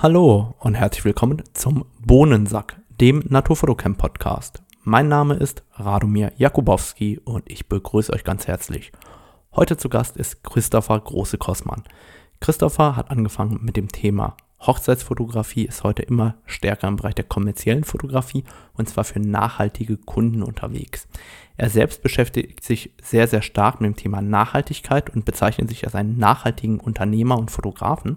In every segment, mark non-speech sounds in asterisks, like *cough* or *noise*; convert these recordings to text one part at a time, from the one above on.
Hallo und herzlich willkommen zum Bohnensack, dem Naturfotocamp Podcast. Mein Name ist Radomir Jakubowski und ich begrüße euch ganz herzlich. Heute zu Gast ist Christopher Große-Kossmann. Christopher hat angefangen mit dem Thema Hochzeitsfotografie, ist heute immer stärker im Bereich der kommerziellen Fotografie und zwar für nachhaltige Kunden unterwegs. Er selbst beschäftigt sich sehr, sehr stark mit dem Thema Nachhaltigkeit und bezeichnet sich als einen nachhaltigen Unternehmer und Fotografen.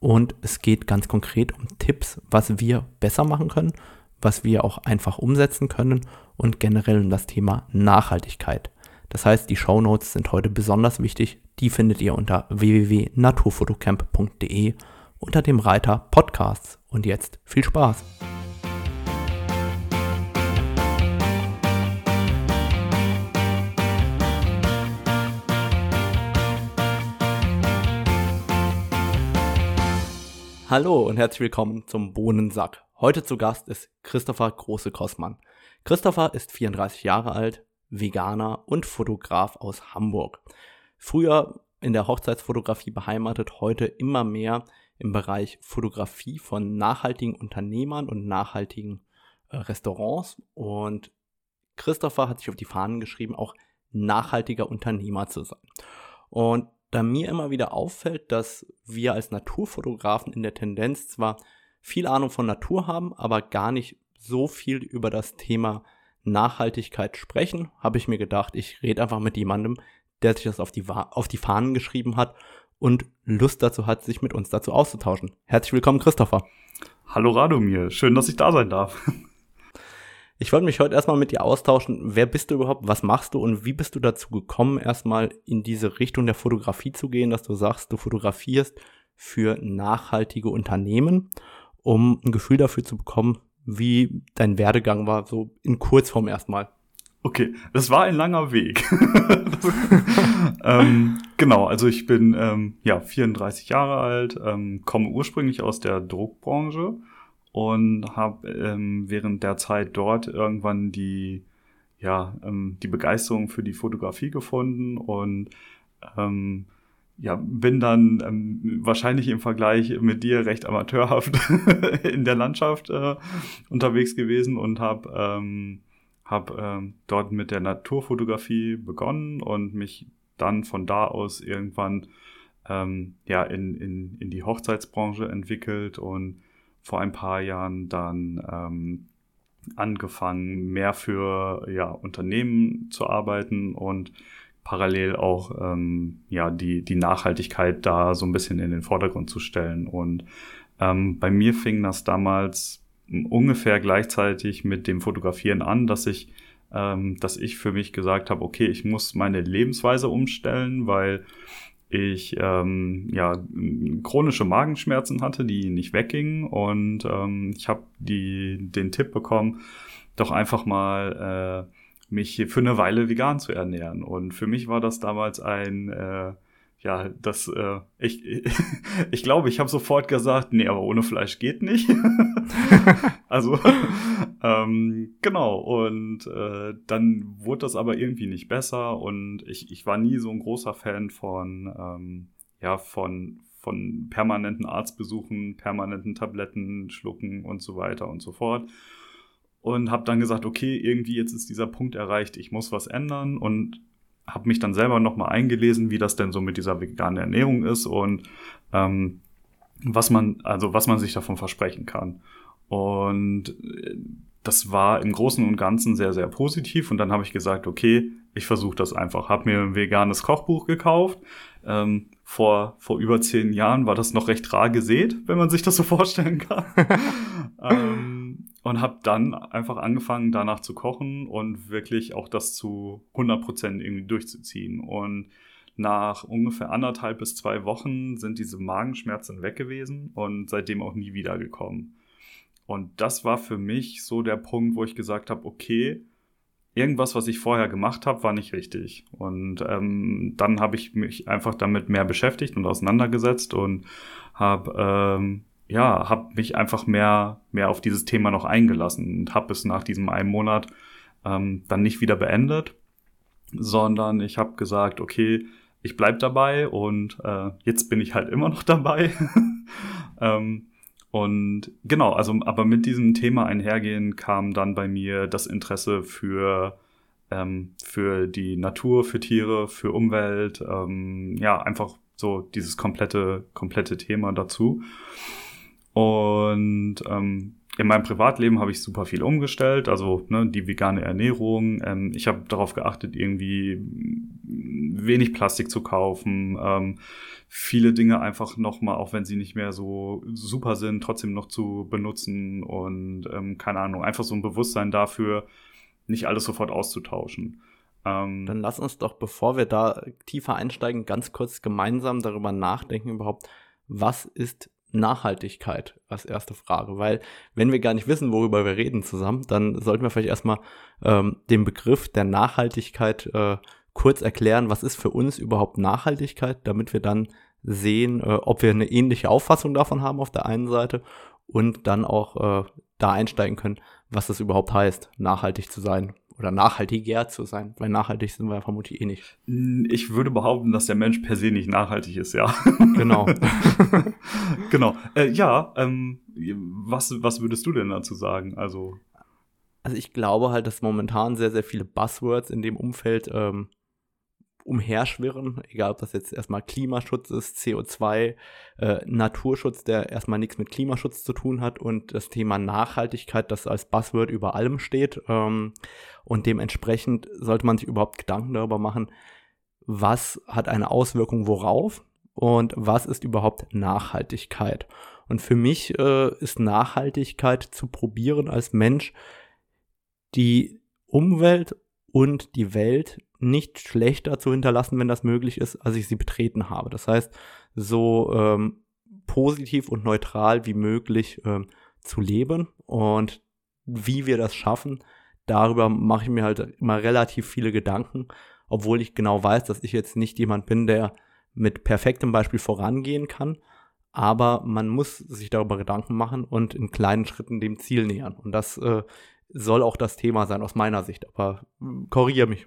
Und es geht ganz konkret um Tipps, was wir besser machen können, was wir auch einfach umsetzen können und generell um das Thema Nachhaltigkeit. Das heißt, die Show Notes sind heute besonders wichtig. Die findet ihr unter www.naturfotocamp.de unter dem Reiter Podcasts. Und jetzt viel Spaß! Hallo und herzlich willkommen zum Bohnensack. Heute zu Gast ist Christopher Große-Kossmann. Christopher ist 34 Jahre alt, Veganer und Fotograf aus Hamburg. Früher in der Hochzeitsfotografie beheimatet, heute immer mehr im Bereich Fotografie von nachhaltigen Unternehmern und nachhaltigen äh, Restaurants. Und Christopher hat sich auf die Fahnen geschrieben, auch nachhaltiger Unternehmer zu sein. Und da mir immer wieder auffällt, dass wir als Naturfotografen in der Tendenz zwar viel Ahnung von Natur haben, aber gar nicht so viel über das Thema Nachhaltigkeit sprechen, habe ich mir gedacht, ich rede einfach mit jemandem, der sich das auf die, auf die Fahnen geschrieben hat und Lust dazu hat, sich mit uns dazu auszutauschen. Herzlich willkommen, Christopher. Hallo Radomir, schön, dass ich da sein darf. Ich wollte mich heute erstmal mit dir austauschen. Wer bist du überhaupt? Was machst du? Und wie bist du dazu gekommen, erstmal in diese Richtung der Fotografie zu gehen, dass du sagst, du fotografierst für nachhaltige Unternehmen, um ein Gefühl dafür zu bekommen, wie dein Werdegang war, so in Kurzform erstmal. Okay, das war ein langer Weg. *laughs* ähm, genau, also ich bin ähm, ja 34 Jahre alt, ähm, komme ursprünglich aus der Druckbranche und habe ähm, während der Zeit dort irgendwann die ja ähm, die Begeisterung für die Fotografie gefunden und ähm, ja, bin dann ähm, wahrscheinlich im Vergleich mit dir recht amateurhaft *laughs* in der Landschaft äh, unterwegs gewesen und habe ähm, hab, ähm, dort mit der Naturfotografie begonnen und mich dann von da aus irgendwann ähm, ja, in, in, in die Hochzeitsbranche entwickelt und vor ein paar Jahren dann ähm, angefangen, mehr für ja, Unternehmen zu arbeiten und parallel auch ähm, ja, die, die Nachhaltigkeit da so ein bisschen in den Vordergrund zu stellen. Und ähm, bei mir fing das damals ungefähr gleichzeitig mit dem Fotografieren an, dass ich, ähm, dass ich für mich gesagt habe, okay, ich muss meine Lebensweise umstellen, weil ich ähm, ja chronische Magenschmerzen hatte, die nicht weggingen. Und ähm, ich habe die den Tipp bekommen, doch einfach mal äh, mich für eine Weile vegan zu ernähren. Und für mich war das damals ein äh, ja, das, äh, ich, *laughs* ich glaube, ich habe sofort gesagt, nee, aber ohne Fleisch geht nicht. *laughs* also, *laughs* ähm, genau, und äh, dann wurde das aber irgendwie nicht besser und ich, ich war nie so ein großer Fan von, ähm, ja, von, von permanenten Arztbesuchen, permanenten Tabletten schlucken und so weiter und so fort. Und habe dann gesagt, okay, irgendwie jetzt ist dieser Punkt erreicht, ich muss was ändern und habe mich dann selber nochmal eingelesen, wie das denn so mit dieser veganen Ernährung ist und ähm, was man, also was man sich davon versprechen kann. Und äh, das war im Großen und Ganzen sehr, sehr positiv. Und dann habe ich gesagt, okay, ich versuche das einfach. Habe mir ein veganes Kochbuch gekauft. Ähm, vor, vor über zehn Jahren war das noch recht rar gesät, wenn man sich das so *laughs* vorstellen kann. *laughs* ähm, und habe dann einfach angefangen, danach zu kochen und wirklich auch das zu 100% irgendwie durchzuziehen. Und nach ungefähr anderthalb bis zwei Wochen sind diese Magenschmerzen weg gewesen und seitdem auch nie wieder gekommen. Und das war für mich so der Punkt, wo ich gesagt habe, okay, irgendwas, was ich vorher gemacht habe, war nicht richtig. Und ähm, dann habe ich mich einfach damit mehr beschäftigt und auseinandergesetzt und habe ähm, ja, habe mich einfach mehr, mehr auf dieses Thema noch eingelassen und habe es nach diesem einen Monat ähm, dann nicht wieder beendet, sondern ich habe gesagt, okay, ich bleib dabei und äh, jetzt bin ich halt immer noch *laughs* dabei. ähm, Und genau, also aber mit diesem Thema einhergehen kam dann bei mir das Interesse für ähm, für die Natur, für Tiere, für Umwelt, ähm, ja einfach so dieses komplette komplette Thema dazu. Und ähm, in meinem Privatleben habe ich super viel umgestellt, also ne, die vegane Ernährung. Ähm, ich habe darauf geachtet, irgendwie wenig Plastik zu kaufen, ähm, viele Dinge einfach nochmal, auch wenn sie nicht mehr so super sind, trotzdem noch zu benutzen und ähm, keine Ahnung, einfach so ein Bewusstsein dafür, nicht alles sofort auszutauschen. Ähm, Dann lass uns doch, bevor wir da tiefer einsteigen, ganz kurz gemeinsam darüber nachdenken überhaupt, was ist Nachhaltigkeit als erste Frage, weil wenn wir gar nicht wissen, worüber wir reden zusammen, dann sollten wir vielleicht erstmal ähm, den Begriff der Nachhaltigkeit äh, kurz erklären, was ist für uns überhaupt Nachhaltigkeit, damit wir dann sehen, äh, ob wir eine ähnliche Auffassung davon haben auf der einen Seite und dann auch äh, da einsteigen können, was das überhaupt heißt, nachhaltig zu sein oder nachhaltiger zu sein, weil nachhaltig sind wir ja vermutlich eh nicht. Ich würde behaupten, dass der Mensch per se nicht nachhaltig ist, ja. Genau. *laughs* genau. Äh, ja, ähm, was, was würdest du denn dazu sagen? Also. Also ich glaube halt, dass momentan sehr, sehr viele Buzzwords in dem Umfeld ähm, umherschwirren, egal ob das jetzt erstmal Klimaschutz ist, CO2, äh, Naturschutz, der erstmal nichts mit Klimaschutz zu tun hat und das Thema Nachhaltigkeit, das als Buzzword über allem steht. Ähm, und dementsprechend sollte man sich überhaupt Gedanken darüber machen, was hat eine Auswirkung worauf und was ist überhaupt Nachhaltigkeit. Und für mich äh, ist Nachhaltigkeit zu probieren als Mensch, die Umwelt und die Welt nicht schlechter zu hinterlassen, wenn das möglich ist, als ich sie betreten habe. Das heißt, so ähm, positiv und neutral wie möglich ähm, zu leben und wie wir das schaffen, darüber mache ich mir halt immer relativ viele Gedanken, obwohl ich genau weiß, dass ich jetzt nicht jemand bin, der mit perfektem Beispiel vorangehen kann, aber man muss sich darüber Gedanken machen und in kleinen Schritten dem Ziel nähern. Und das äh, soll auch das Thema sein aus meiner Sicht, aber äh, korrigiere mich.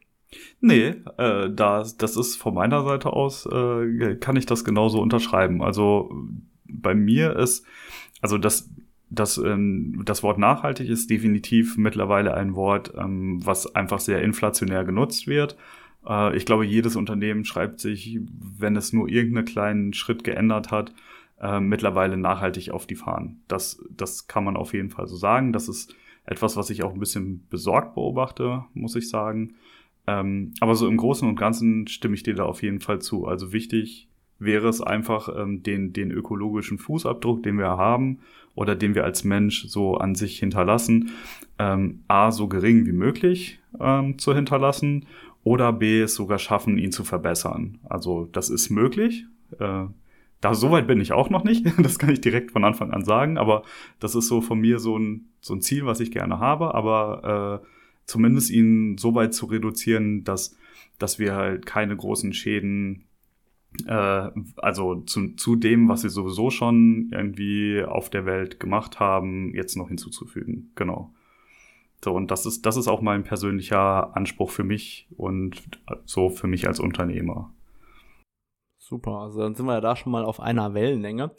Nee, äh, das, das ist von meiner Seite aus, äh, kann ich das genauso unterschreiben. Also bei mir ist, also das, das, ähm, das Wort nachhaltig ist definitiv mittlerweile ein Wort, ähm, was einfach sehr inflationär genutzt wird. Äh, ich glaube, jedes Unternehmen schreibt sich, wenn es nur irgendeinen kleinen Schritt geändert hat, äh, mittlerweile nachhaltig auf die Fahnen. Das, das kann man auf jeden Fall so sagen. Das ist etwas, was ich auch ein bisschen besorgt beobachte, muss ich sagen. Ähm, aber so im Großen und Ganzen stimme ich dir da auf jeden Fall zu. Also wichtig wäre es einfach, ähm, den, den ökologischen Fußabdruck, den wir haben oder den wir als Mensch so an sich hinterlassen, ähm, a, so gering wie möglich ähm, zu hinterlassen oder b, es sogar schaffen, ihn zu verbessern. Also das ist möglich. Äh, da soweit bin ich auch noch nicht, *laughs* das kann ich direkt von Anfang an sagen, aber das ist so von mir so ein, so ein Ziel, was ich gerne habe, aber äh, zumindest ihn so weit zu reduzieren, dass, dass wir halt keine großen Schäden, äh, also zu, zu dem, was wir sowieso schon irgendwie auf der Welt gemacht haben, jetzt noch hinzuzufügen. Genau. So, und das ist, das ist auch mein persönlicher Anspruch für mich und so für mich als Unternehmer. Super, also dann sind wir ja da schon mal auf einer Wellenlänge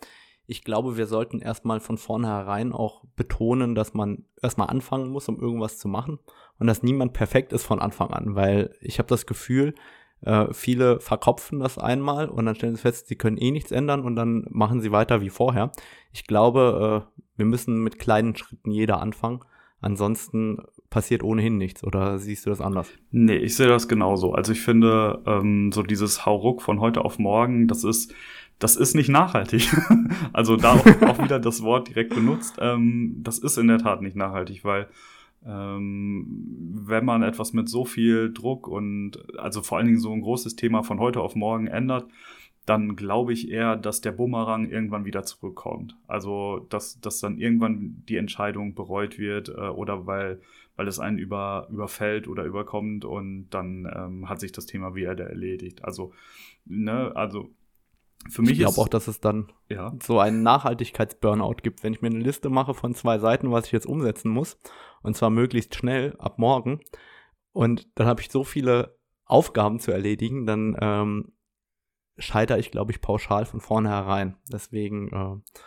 ich glaube, wir sollten erstmal von vornherein auch betonen, dass man erstmal anfangen muss, um irgendwas zu machen und dass niemand perfekt ist von Anfang an, weil ich habe das Gefühl, äh, viele verkopfen das einmal und dann stellen sie fest, sie können eh nichts ändern und dann machen sie weiter wie vorher. Ich glaube, äh, wir müssen mit kleinen Schritten jeder anfangen. Ansonsten passiert ohnehin nichts. Oder siehst du das anders? Nee, ich sehe das genauso. Also ich finde, ähm, so dieses Hauruck von heute auf morgen, das ist das ist nicht nachhaltig. *laughs* also da auch, auch, wieder das Wort direkt benutzt. Ähm, das ist in der Tat nicht nachhaltig, weil ähm, wenn man etwas mit so viel Druck und also vor allen Dingen so ein großes Thema von heute auf morgen ändert, dann glaube ich eher, dass der Bumerang irgendwann wieder zurückkommt. Also dass, dass dann irgendwann die Entscheidung bereut wird äh, oder weil, weil es einen über, überfällt oder überkommt und dann ähm, hat sich das Thema wieder erledigt. Also, ne, also für mich ich glaube auch, dass es dann ja. so einen Nachhaltigkeitsburnout gibt, wenn ich mir eine Liste mache von zwei Seiten, was ich jetzt umsetzen muss, und zwar möglichst schnell ab morgen, und dann habe ich so viele Aufgaben zu erledigen, dann ähm, scheitere ich, glaube ich, pauschal von vornherein. Deswegen, äh,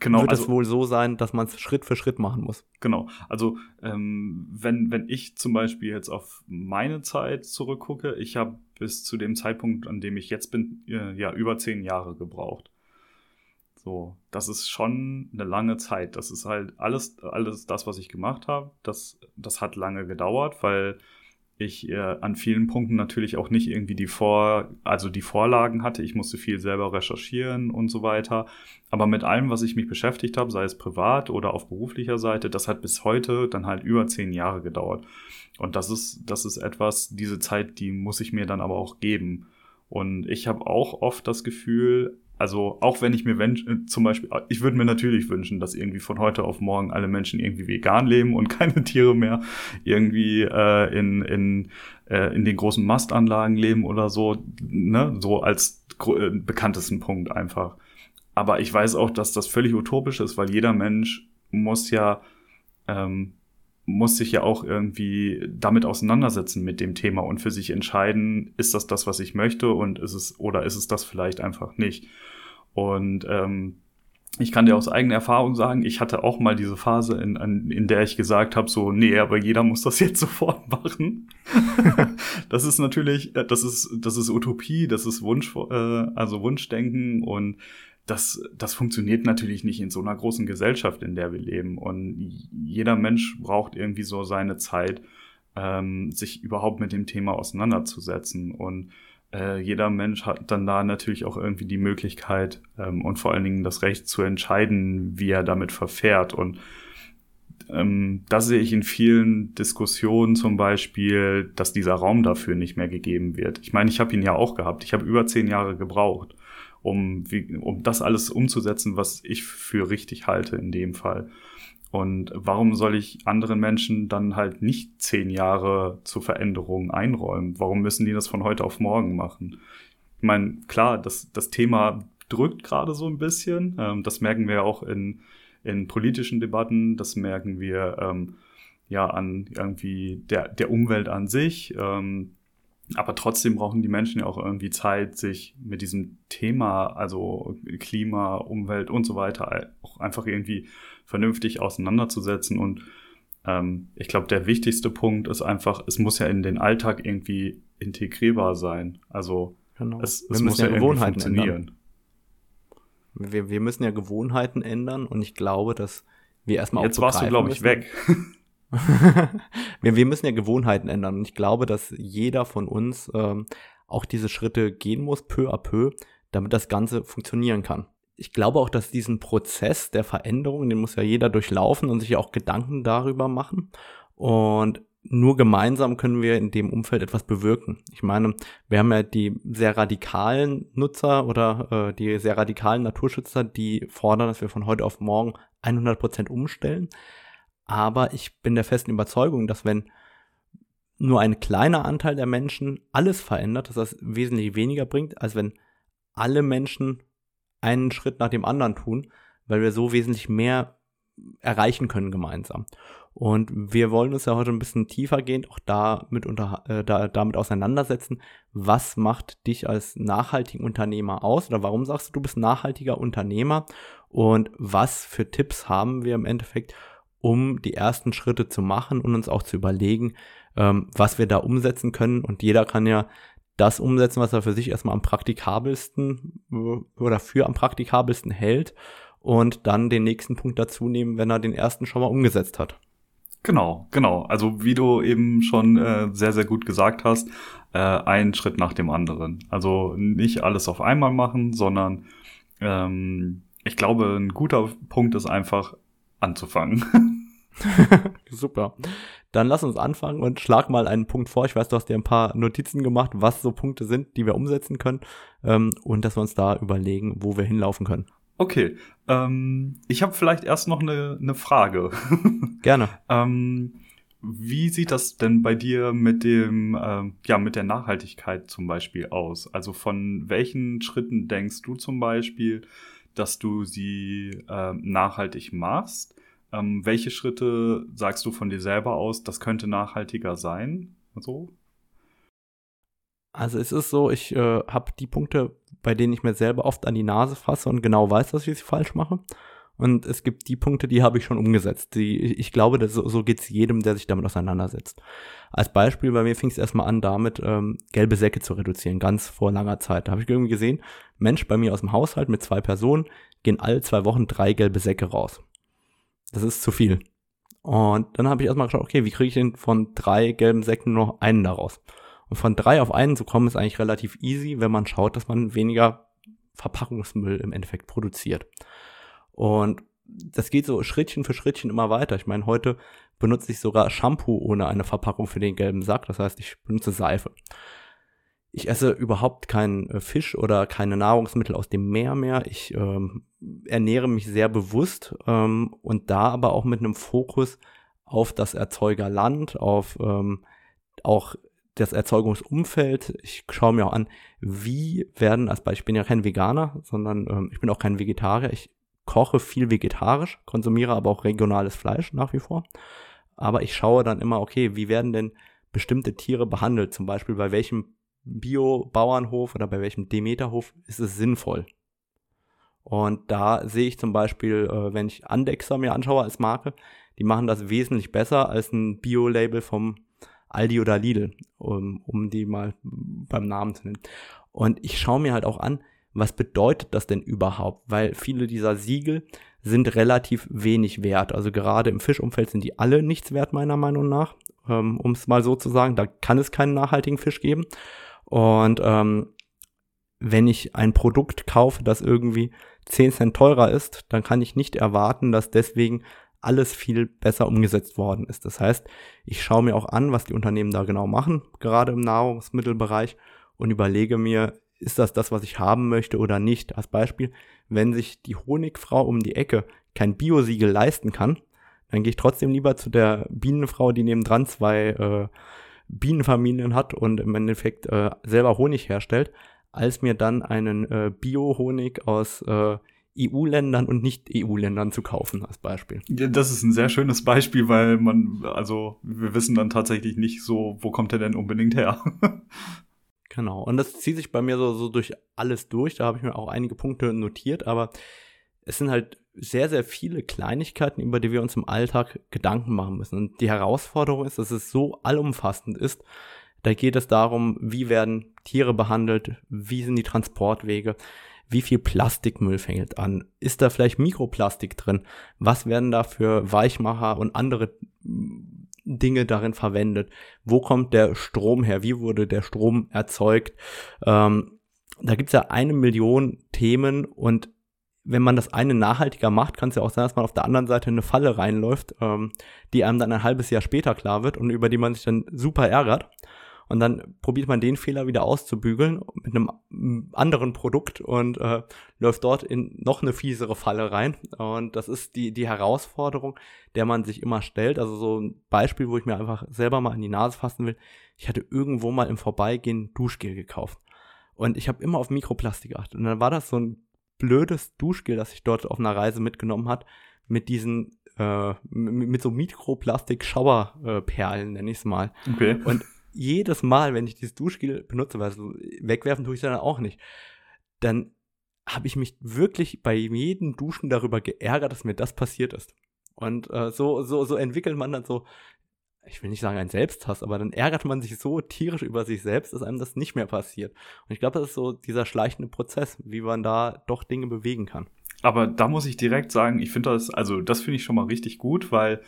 genau, wird also, es wohl so sein, dass man es Schritt für Schritt machen muss. Genau. Also ähm, wenn, wenn ich zum Beispiel jetzt auf meine Zeit zurückgucke, ich habe bis zu dem Zeitpunkt, an dem ich jetzt bin, äh, ja über zehn Jahre gebraucht. So, das ist schon eine lange Zeit. Das ist halt alles, alles das, was ich gemacht habe. Das, das hat lange gedauert, weil ich äh, an vielen Punkten natürlich auch nicht irgendwie die Vor, also die Vorlagen hatte. Ich musste viel selber recherchieren und so weiter. Aber mit allem, was ich mich beschäftigt habe, sei es privat oder auf beruflicher Seite, das hat bis heute dann halt über zehn Jahre gedauert. Und das ist, das ist etwas, diese Zeit, die muss ich mir dann aber auch geben. Und ich habe auch oft das Gefühl, also auch wenn ich mir wünsche, äh, zum Beispiel, ich würde mir natürlich wünschen, dass irgendwie von heute auf morgen alle Menschen irgendwie vegan leben und *laughs* keine Tiere mehr irgendwie äh, in, in, äh, in den großen Mastanlagen leben oder so, ne, so als äh, bekanntesten Punkt einfach. Aber ich weiß auch, dass das völlig utopisch ist, weil jeder Mensch muss ja ähm, muss sich ja auch irgendwie damit auseinandersetzen mit dem Thema und für sich entscheiden, ist das das, was ich möchte und ist es oder ist es das vielleicht einfach nicht. Und ähm, ich kann dir aus eigener Erfahrung sagen, ich hatte auch mal diese Phase, in, in der ich gesagt habe, so, nee, aber jeder muss das *laughs* jetzt sofort machen. *laughs* das ist natürlich, äh, das ist, das ist Utopie, das ist Wunsch, äh, also Wunschdenken und das, das funktioniert natürlich nicht in so einer großen Gesellschaft, in der wir leben. Und jeder Mensch braucht irgendwie so seine Zeit, ähm, sich überhaupt mit dem Thema auseinanderzusetzen. Und äh, jeder Mensch hat dann da natürlich auch irgendwie die Möglichkeit ähm, und vor allen Dingen das Recht zu entscheiden, wie er damit verfährt. Und ähm, das sehe ich in vielen Diskussionen zum Beispiel, dass dieser Raum dafür nicht mehr gegeben wird. Ich meine, ich habe ihn ja auch gehabt. Ich habe über zehn Jahre gebraucht um, wie, um das alles umzusetzen, was ich für richtig halte in dem Fall. Und warum soll ich anderen Menschen dann halt nicht zehn Jahre zur Veränderung einräumen? Warum müssen die das von heute auf morgen machen? Ich meine, klar, das, das Thema drückt gerade so ein bisschen. Ähm, das merken wir auch in, in politischen Debatten. Das merken wir ähm, ja an irgendwie der, der Umwelt an sich. Ähm, aber trotzdem brauchen die Menschen ja auch irgendwie Zeit, sich mit diesem Thema, also Klima, Umwelt und so weiter, auch einfach irgendwie vernünftig auseinanderzusetzen. Und ähm, ich glaube, der wichtigste Punkt ist einfach, es muss ja in den Alltag irgendwie integrierbar sein. Also genau. es, es muss ja, ja Gewohnheiten funktionieren. Ändern. Wir, wir müssen ja Gewohnheiten ändern und ich glaube, dass wir erstmal Jetzt warst du, glaube ich, weg. *laughs* *laughs* wir, wir müssen ja Gewohnheiten ändern. Und ich glaube, dass jeder von uns ähm, auch diese Schritte gehen muss, peu à peu, damit das Ganze funktionieren kann. Ich glaube auch, dass diesen Prozess der Veränderung, den muss ja jeder durchlaufen und sich auch Gedanken darüber machen. Und nur gemeinsam können wir in dem Umfeld etwas bewirken. Ich meine, wir haben ja die sehr radikalen Nutzer oder äh, die sehr radikalen Naturschützer, die fordern, dass wir von heute auf morgen 100 Prozent umstellen. Aber ich bin der festen Überzeugung, dass wenn nur ein kleiner Anteil der Menschen alles verändert, dass das wesentlich weniger bringt, als wenn alle Menschen einen Schritt nach dem anderen tun, weil wir so wesentlich mehr erreichen können gemeinsam. Und wir wollen uns ja heute ein bisschen tiefer gehen, auch damit, unter, äh, da, damit auseinandersetzen, was macht dich als nachhaltigen Unternehmer aus? Oder warum sagst du, du bist nachhaltiger Unternehmer? Und was für Tipps haben wir im Endeffekt, um die ersten Schritte zu machen und uns auch zu überlegen, ähm, was wir da umsetzen können. Und jeder kann ja das umsetzen, was er für sich erstmal am praktikabelsten äh, oder für am praktikabelsten hält und dann den nächsten Punkt dazu nehmen, wenn er den ersten schon mal umgesetzt hat. Genau, genau. Also wie du eben schon äh, sehr, sehr gut gesagt hast, äh, einen Schritt nach dem anderen. Also nicht alles auf einmal machen, sondern ähm, ich glaube, ein guter Punkt ist einfach, anzufangen. *laughs* *laughs* Super. Dann lass uns anfangen und schlag mal einen Punkt vor. Ich weiß, du hast dir ein paar Notizen gemacht, was so Punkte sind, die wir umsetzen können ähm, und dass wir uns da überlegen, wo wir hinlaufen können. Okay, ähm, ich habe vielleicht erst noch eine, eine Frage. *laughs* Gerne. ähm, wie sieht das denn bei dir mit dem, äh, ja, mit der Nachhaltigkeit zum Beispiel aus? Also von welchen Schritten denkst du zum Beispiel, dass du sie äh, nachhaltig machst. Ähm, welche Schritte sagst du von dir selber aus, das könnte nachhaltiger sein? So? Also es ist so, ich äh, habe die Punkte, bei denen ich mir selber oft an die Nase fasse und genau weiß, dass ich sie falsch mache. Und es gibt die Punkte, die habe ich schon umgesetzt. Die, ich glaube, dass so, so geht es jedem, der sich damit auseinandersetzt. Als Beispiel, bei mir fing es erstmal an, damit ähm, gelbe Säcke zu reduzieren, ganz vor langer Zeit. Da habe ich irgendwie gesehen, Mensch, bei mir aus dem Haushalt mit zwei Personen gehen alle zwei Wochen drei gelbe Säcke raus. Das ist zu viel. Und dann habe ich erstmal geschaut, okay, wie kriege ich denn von drei gelben Säcken noch einen daraus? Und von drei auf einen zu kommen, ist eigentlich relativ easy, wenn man schaut, dass man weniger Verpackungsmüll im Endeffekt produziert. Und das geht so Schrittchen für Schrittchen immer weiter. Ich meine, heute benutze ich sogar Shampoo ohne eine Verpackung für den gelben Sack. Das heißt, ich benutze Seife. Ich esse überhaupt keinen äh, Fisch oder keine Nahrungsmittel aus dem Meer mehr. Ich ähm, ernähre mich sehr bewusst ähm, und da aber auch mit einem Fokus auf das Erzeugerland, auf ähm, auch das Erzeugungsumfeld. Ich schaue mir auch an, wie werden, als Beispiel, ich bin ja kein Veganer, sondern ähm, ich bin auch kein Vegetarier. Ich koche viel vegetarisch, konsumiere aber auch regionales Fleisch nach wie vor. Aber ich schaue dann immer, okay, wie werden denn bestimmte Tiere behandelt? Zum Beispiel bei welchem Bio-Bauernhof oder bei welchem Demeterhof ist es sinnvoll? Und da sehe ich zum Beispiel, äh, wenn ich Andexer mir anschaue als Marke, die machen das wesentlich besser als ein Bio-Label vom Aldi oder Lidl, um, um die mal beim Namen zu nennen. Und ich schaue mir halt auch an, was bedeutet das denn überhaupt? Weil viele dieser Siegel sind relativ wenig wert. Also gerade im Fischumfeld sind die alle nichts wert, meiner Meinung nach. Ähm, um es mal so zu sagen, da kann es keinen nachhaltigen Fisch geben. Und ähm, wenn ich ein Produkt kaufe, das irgendwie 10 Cent teurer ist, dann kann ich nicht erwarten, dass deswegen alles viel besser umgesetzt worden ist. Das heißt, ich schaue mir auch an, was die Unternehmen da genau machen, gerade im Nahrungsmittelbereich und überlege mir, ist das das, was ich haben möchte oder nicht. Als Beispiel, wenn sich die Honigfrau um die Ecke kein Biosiegel leisten kann, dann gehe ich trotzdem lieber zu der Bienenfrau, die nebendran zwei äh, Bienenfamilien hat und im Endeffekt äh, selber Honig herstellt, als mir dann einen äh, Bio-Honig aus äh, EU-Ländern und Nicht-EU-Ländern zu kaufen, als Beispiel. Ja, das ist ein sehr schönes Beispiel, weil man, also wir wissen dann tatsächlich nicht so, wo kommt er denn unbedingt her. *laughs* Genau. Und das zieht sich bei mir so, so durch alles durch. Da habe ich mir auch einige Punkte notiert, aber es sind halt sehr, sehr viele Kleinigkeiten, über die wir uns im Alltag Gedanken machen müssen. Und die Herausforderung ist, dass es so allumfassend ist. Da geht es darum, wie werden Tiere behandelt, wie sind die Transportwege, wie viel Plastikmüll fängt an, ist da vielleicht Mikroplastik drin, was werden da für Weichmacher und andere Dinge darin verwendet? Wo kommt der Strom her? Wie wurde der Strom erzeugt? Ähm, da gibt's ja eine Million Themen und wenn man das eine nachhaltiger macht, kann es ja auch sein, dass man auf der anderen Seite eine Falle reinläuft, ähm, die einem dann ein halbes Jahr später klar wird und über die man sich dann super ärgert. Und dann probiert man den Fehler wieder auszubügeln mit einem anderen Produkt und äh, läuft dort in noch eine fiesere Falle rein. Und das ist die, die Herausforderung, der man sich immer stellt. Also so ein Beispiel, wo ich mir einfach selber mal in die Nase fassen will. Ich hatte irgendwo mal im Vorbeigehen Duschgel gekauft. Und ich habe immer auf Mikroplastik geachtet. Und dann war das so ein blödes Duschgel, das ich dort auf einer Reise mitgenommen hat, mit diesen äh, mit so Mikroplastik-Schauerperlen, nenne ich es mal. Okay. Und jedes Mal, wenn ich dieses Duschgel benutze, weil so wegwerfen tue ich dann auch nicht, dann habe ich mich wirklich bei jedem Duschen darüber geärgert, dass mir das passiert ist. Und äh, so, so, so entwickelt man dann so, ich will nicht sagen ein Selbsthass, aber dann ärgert man sich so tierisch über sich selbst, dass einem das nicht mehr passiert. Und ich glaube, das ist so dieser schleichende Prozess, wie man da doch Dinge bewegen kann. Aber da muss ich direkt sagen, ich finde das, also das finde ich schon mal richtig gut, weil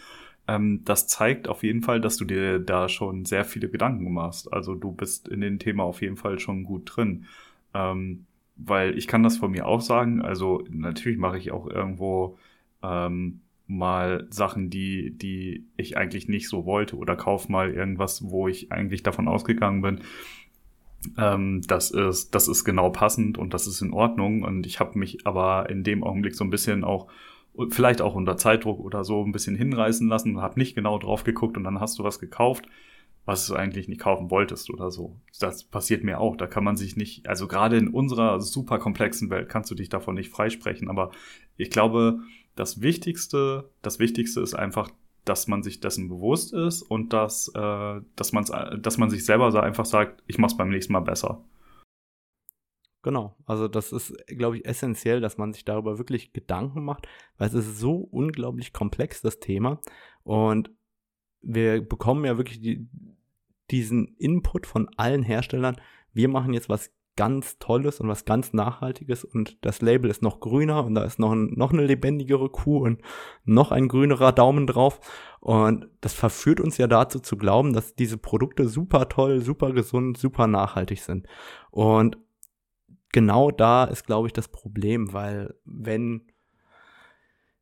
ähm, das zeigt auf jeden Fall, dass du dir da schon sehr viele Gedanken machst. Also du bist in dem Thema auf jeden Fall schon gut drin. Ähm, weil ich kann das von mir auch sagen, also natürlich mache ich auch irgendwo ähm, mal Sachen, die, die ich eigentlich nicht so wollte oder kauf mal irgendwas, wo ich eigentlich davon ausgegangen bin, ähm, das ist, das ist genau passend und das ist in Ordnung. Und ich habe mich aber in dem Augenblick so ein bisschen auch vielleicht auch unter Zeitdruck oder so ein bisschen hinreißen lassen und hab nicht genau drauf geguckt und dann hast du was gekauft, was du eigentlich nicht kaufen wolltest oder so. Das passiert mir auch. Da kann man sich nicht, also gerade in unserer super komplexen Welt kannst du dich davon nicht freisprechen. Aber ich glaube, das Wichtigste, das Wichtigste ist einfach, dass man sich dessen bewusst ist und dass, äh, dass, man's, dass man sich selber so einfach sagt, ich mach's beim nächsten Mal besser. Genau, also das ist, glaube ich, essentiell, dass man sich darüber wirklich Gedanken macht, weil es ist so unglaublich komplex, das Thema. Und wir bekommen ja wirklich die, diesen Input von allen Herstellern. Wir machen jetzt was ganz Tolles und was ganz Nachhaltiges und das Label ist noch grüner und da ist noch, ein, noch eine lebendigere Kuh und noch ein grünerer Daumen drauf. Und das verführt uns ja dazu zu glauben, dass diese Produkte super toll, super gesund, super nachhaltig sind. Und genau da ist, glaube ich, das Problem, weil wenn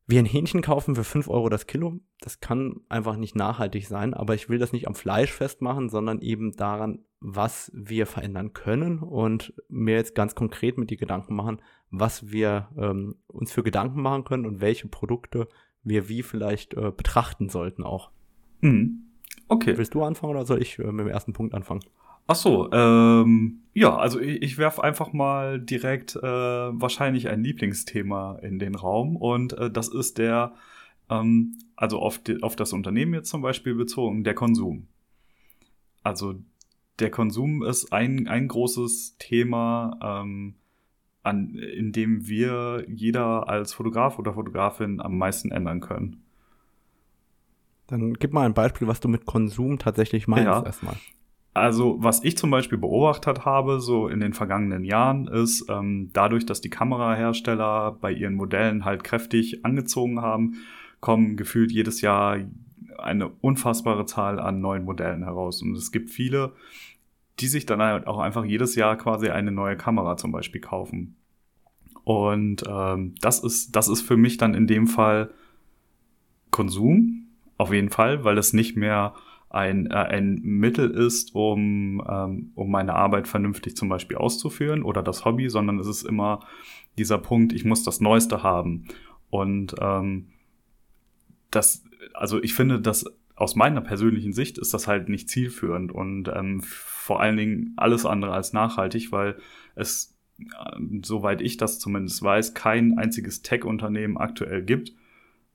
wir ein Hähnchen kaufen für 5 Euro das Kilo, das kann einfach nicht nachhaltig sein, aber ich will das nicht am Fleisch festmachen, sondern eben daran, was wir verändern können und mir jetzt ganz konkret mit die Gedanken machen, was wir ähm, uns für Gedanken machen können und welche Produkte wir wie vielleicht äh, betrachten sollten auch. Mhm. Okay. Willst du anfangen oder soll ich äh, mit dem ersten Punkt anfangen? Ach so, ähm, ja, also ich, ich werfe einfach mal direkt äh, wahrscheinlich ein Lieblingsthema in den Raum und äh, das ist der, ähm, also auf, die, auf das Unternehmen jetzt zum Beispiel bezogen, der Konsum. Also der Konsum ist ein, ein großes Thema, ähm, an, in dem wir jeder als Fotograf oder Fotografin am meisten ändern können. Dann gib mal ein Beispiel, was du mit Konsum tatsächlich meinst ja. erstmal. Also, was ich zum Beispiel beobachtet habe, so in den vergangenen Jahren, ist ähm, dadurch, dass die Kamerahersteller bei ihren Modellen halt kräftig angezogen haben, kommen gefühlt jedes Jahr eine unfassbare Zahl an neuen Modellen heraus. Und es gibt viele, die sich dann halt auch einfach jedes Jahr quasi eine neue Kamera zum Beispiel kaufen. Und ähm, das ist, das ist für mich dann in dem Fall Konsum, auf jeden Fall, weil es nicht mehr ein, äh, ein Mittel ist, um, ähm, um meine Arbeit vernünftig zum Beispiel auszuführen oder das Hobby, sondern es ist immer dieser Punkt, ich muss das Neueste haben. Und ähm, das, also ich finde, dass aus meiner persönlichen Sicht ist das halt nicht zielführend und ähm, vor allen Dingen alles andere als nachhaltig, weil es, äh, soweit ich das zumindest weiß, kein einziges Tech-Unternehmen aktuell gibt,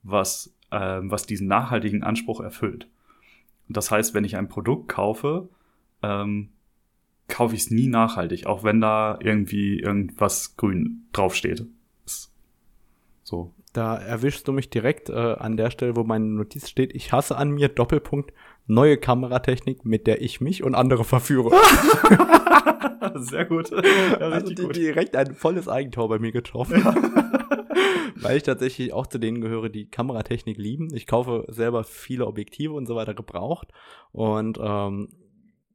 was, äh, was diesen nachhaltigen Anspruch erfüllt. Das heißt, wenn ich ein Produkt kaufe, ähm, kaufe ich es nie nachhaltig, auch wenn da irgendwie irgendwas grün draufsteht. So. Da erwischst du mich direkt äh, an der Stelle, wo meine Notiz steht. Ich hasse an mir Doppelpunkt neue Kameratechnik, mit der ich mich und andere verführe. *laughs* Sehr gut. Ja, also die, gut. direkt ein volles Eigentor bei mir getroffen. Ja. *laughs* *laughs* Weil ich tatsächlich auch zu denen gehöre, die Kameratechnik lieben. Ich kaufe selber viele Objektive und so weiter gebraucht und ähm,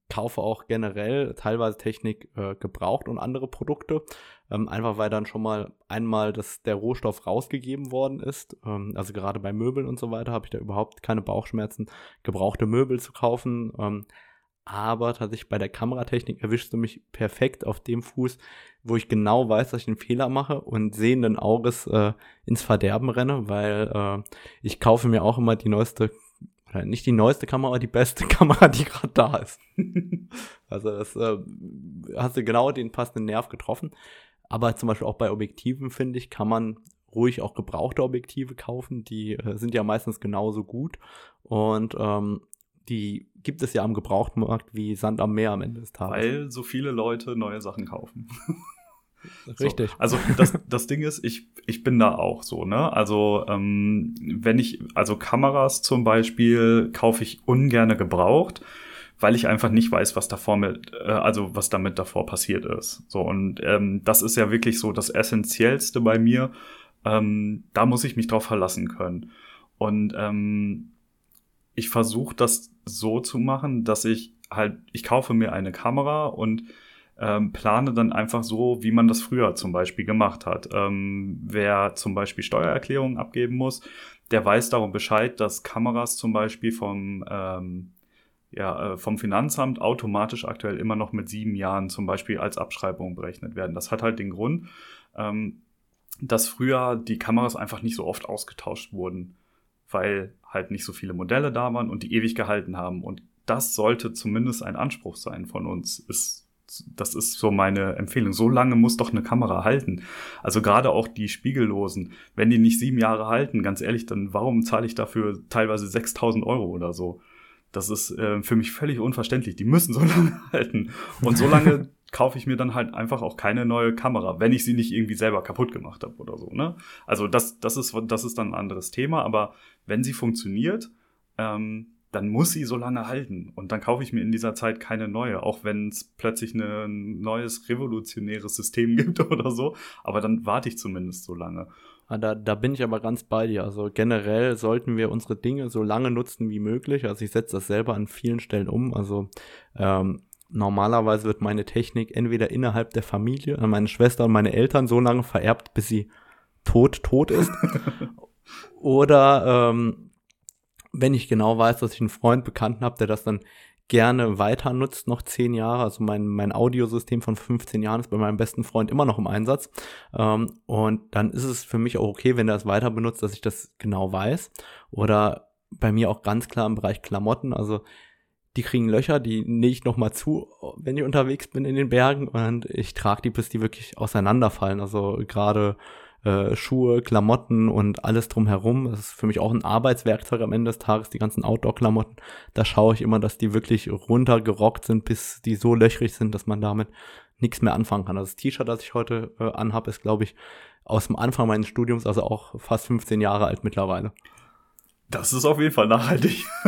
kaufe auch generell teilweise Technik äh, gebraucht und andere Produkte. Ähm, einfach weil dann schon mal einmal das, der Rohstoff rausgegeben worden ist. Ähm, also gerade bei Möbeln und so weiter habe ich da überhaupt keine Bauchschmerzen, gebrauchte Möbel zu kaufen. Ähm, aber tatsächlich bei der Kameratechnik erwischst du mich perfekt auf dem Fuß, wo ich genau weiß, dass ich einen Fehler mache und sehenden Auges äh, ins Verderben renne, weil äh, ich kaufe mir auch immer die neueste, oder nicht die neueste Kamera, aber die beste *laughs* Kamera, die gerade da ist. *laughs* also das äh, hast du genau den passenden Nerv getroffen. Aber zum Beispiel auch bei Objektiven, finde ich, kann man ruhig auch gebrauchte Objektive kaufen. Die äh, sind ja meistens genauso gut. Und ähm, die gibt es ja am Gebrauchtmarkt wie Sand am Meer am Ende des Tages. Weil so viele Leute neue Sachen kaufen. *laughs* Richtig. So, also das, das Ding ist, ich, ich bin da auch so, ne? Also ähm, wenn ich, also Kameras zum Beispiel kaufe ich ungerne gebraucht, weil ich einfach nicht weiß, was davor mit, äh, also was damit davor passiert ist. So, und ähm, das ist ja wirklich so das Essentiellste bei mir. Ähm, da muss ich mich drauf verlassen können. Und ähm, ich versuche das so zu machen, dass ich halt, ich kaufe mir eine Kamera und ähm, plane dann einfach so, wie man das früher zum Beispiel gemacht hat. Ähm, wer zum Beispiel Steuererklärungen abgeben muss, der weiß darum Bescheid, dass Kameras zum Beispiel vom, ähm, ja, äh, vom Finanzamt automatisch aktuell immer noch mit sieben Jahren zum Beispiel als Abschreibung berechnet werden. Das hat halt den Grund, ähm, dass früher die Kameras einfach nicht so oft ausgetauscht wurden weil halt nicht so viele Modelle da waren und die ewig gehalten haben. Und das sollte zumindest ein Anspruch sein von uns. Ist, das ist so meine Empfehlung. So lange muss doch eine Kamera halten. Also gerade auch die Spiegellosen. Wenn die nicht sieben Jahre halten, ganz ehrlich, dann warum zahle ich dafür teilweise 6000 Euro oder so? Das ist äh, für mich völlig unverständlich. Die müssen so *laughs* lange halten. Und so lange kaufe ich mir dann halt einfach auch keine neue Kamera, wenn ich sie nicht irgendwie selber kaputt gemacht habe oder so. Ne? Also das, das, ist, das ist dann ein anderes Thema, aber wenn sie funktioniert, ähm, dann muss sie so lange halten. Und dann kaufe ich mir in dieser Zeit keine neue, auch wenn es plötzlich ne, ein neues revolutionäres System *laughs* gibt oder so. Aber dann warte ich zumindest so lange. Ah, da, da bin ich aber ganz bei dir. Also generell sollten wir unsere Dinge so lange nutzen wie möglich. Also ich setze das selber an vielen Stellen um. Also ähm, normalerweise wird meine Technik entweder innerhalb der Familie an meine Schwester und meine Eltern so lange vererbt, bis sie tot, tot ist. *laughs* Oder ähm, wenn ich genau weiß, dass ich einen Freund Bekannten habe, der das dann gerne weiter nutzt, noch zehn Jahre. Also mein, mein Audiosystem von 15 Jahren ist bei meinem besten Freund immer noch im Einsatz. Ähm, und dann ist es für mich auch okay, wenn er es weiter benutzt, dass ich das genau weiß. Oder bei mir auch ganz klar im Bereich Klamotten. Also die kriegen Löcher, die nähe ich nochmal zu, wenn ich unterwegs bin in den Bergen. Und ich trage die, bis die wirklich auseinanderfallen. Also gerade äh, Schuhe, Klamotten und alles drumherum. Das ist für mich auch ein Arbeitswerkzeug am Ende des Tages, die ganzen Outdoor-Klamotten. Da schaue ich immer, dass die wirklich runtergerockt sind, bis die so löchrig sind, dass man damit nichts mehr anfangen kann. Also das T-Shirt, das ich heute äh, anhabe, ist, glaube ich, aus dem Anfang meines Studiums, also auch fast 15 Jahre alt mittlerweile. Das ist auf jeden Fall nachhaltig. *laughs*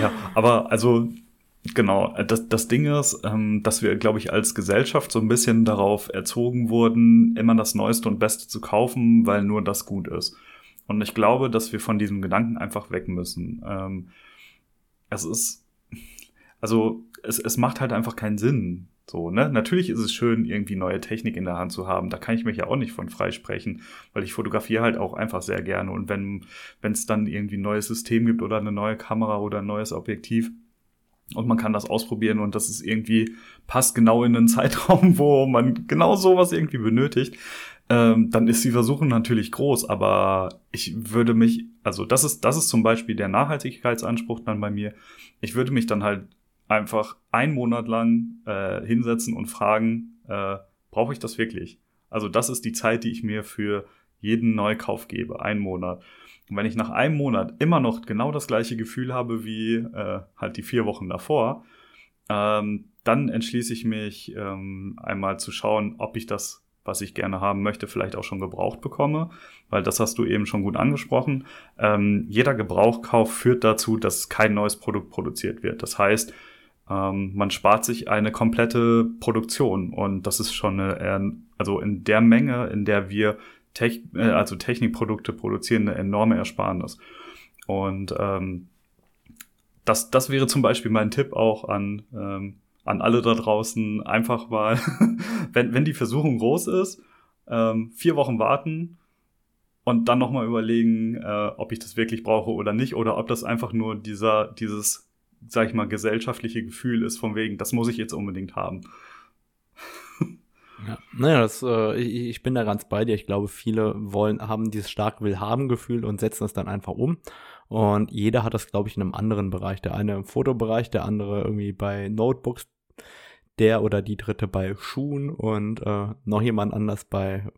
ja, aber also Genau, das, das Ding ist, ähm, dass wir, glaube ich, als Gesellschaft so ein bisschen darauf erzogen wurden, immer das Neueste und Beste zu kaufen, weil nur das gut ist. Und ich glaube, dass wir von diesem Gedanken einfach weg müssen. Ähm, es ist, also es, es macht halt einfach keinen Sinn. So, ne? Natürlich ist es schön, irgendwie neue Technik in der Hand zu haben. Da kann ich mich ja auch nicht von freisprechen, weil ich fotografiere halt auch einfach sehr gerne. Und wenn es dann irgendwie ein neues System gibt oder eine neue Kamera oder ein neues Objektiv, und man kann das ausprobieren und das ist irgendwie, passt genau in den *laughs* Zeitraum, wo man genau sowas irgendwie benötigt, ähm, dann ist die Versuchung natürlich groß, aber ich würde mich, also das ist, das ist zum Beispiel der Nachhaltigkeitsanspruch dann bei mir. Ich würde mich dann halt einfach einen Monat lang äh, hinsetzen und fragen, äh, brauche ich das wirklich? Also das ist die Zeit, die ich mir für jeden Neukauf gebe, einen Monat. Und wenn ich nach einem Monat immer noch genau das gleiche Gefühl habe wie äh, halt die vier Wochen davor, ähm, dann entschließe ich mich ähm, einmal zu schauen, ob ich das, was ich gerne haben möchte, vielleicht auch schon gebraucht bekomme, weil das hast du eben schon gut angesprochen. Ähm, jeder Gebrauchkauf führt dazu, dass kein neues Produkt produziert wird. Das heißt, ähm, man spart sich eine komplette Produktion und das ist schon eine, also in der Menge, in der wir Tech, äh, also Technikprodukte produzieren, eine enorme Ersparnis. Und ähm, das, das wäre zum Beispiel mein Tipp auch an, ähm, an alle da draußen, einfach mal, *laughs* wenn, wenn die Versuchung groß ist, ähm, vier Wochen warten und dann nochmal überlegen, äh, ob ich das wirklich brauche oder nicht, oder ob das einfach nur dieser, dieses, sag ich mal, gesellschaftliche Gefühl ist, von wegen, das muss ich jetzt unbedingt haben. Ja, naja, das, äh, ich, ich bin da ganz bei dir. Ich glaube, viele wollen, haben dieses starke Willhaben-Gefühl und setzen es dann einfach um. Und jeder hat das, glaube ich, in einem anderen Bereich. Der eine im Fotobereich, der andere irgendwie bei Notebooks, der oder die dritte bei Schuhen und äh, noch jemand anders bei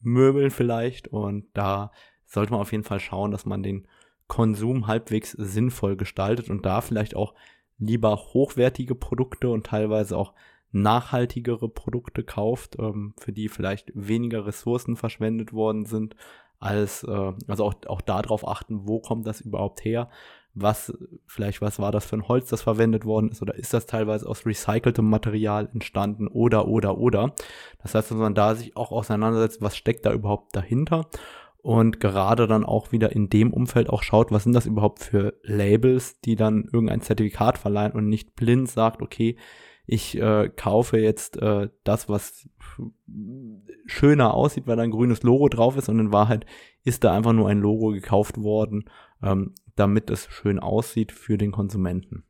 Möbeln vielleicht. Und da sollte man auf jeden Fall schauen, dass man den Konsum halbwegs sinnvoll gestaltet und da vielleicht auch lieber hochwertige Produkte und teilweise auch nachhaltigere Produkte kauft, ähm, für die vielleicht weniger Ressourcen verschwendet worden sind, als äh, also auch, auch darauf achten, wo kommt das überhaupt her, was vielleicht was war das für ein Holz, das verwendet worden ist? Oder ist das teilweise aus recyceltem Material entstanden? Oder oder oder. Das heißt, dass man da sich auch auseinandersetzt, was steckt da überhaupt dahinter und gerade dann auch wieder in dem Umfeld auch schaut, was sind das überhaupt für Labels, die dann irgendein Zertifikat verleihen und nicht blind sagt, okay, ich äh, kaufe jetzt äh, das, was schöner aussieht, weil da ein grünes Logo drauf ist und in Wahrheit ist da einfach nur ein Logo gekauft worden, ähm, damit es schön aussieht für den Konsumenten.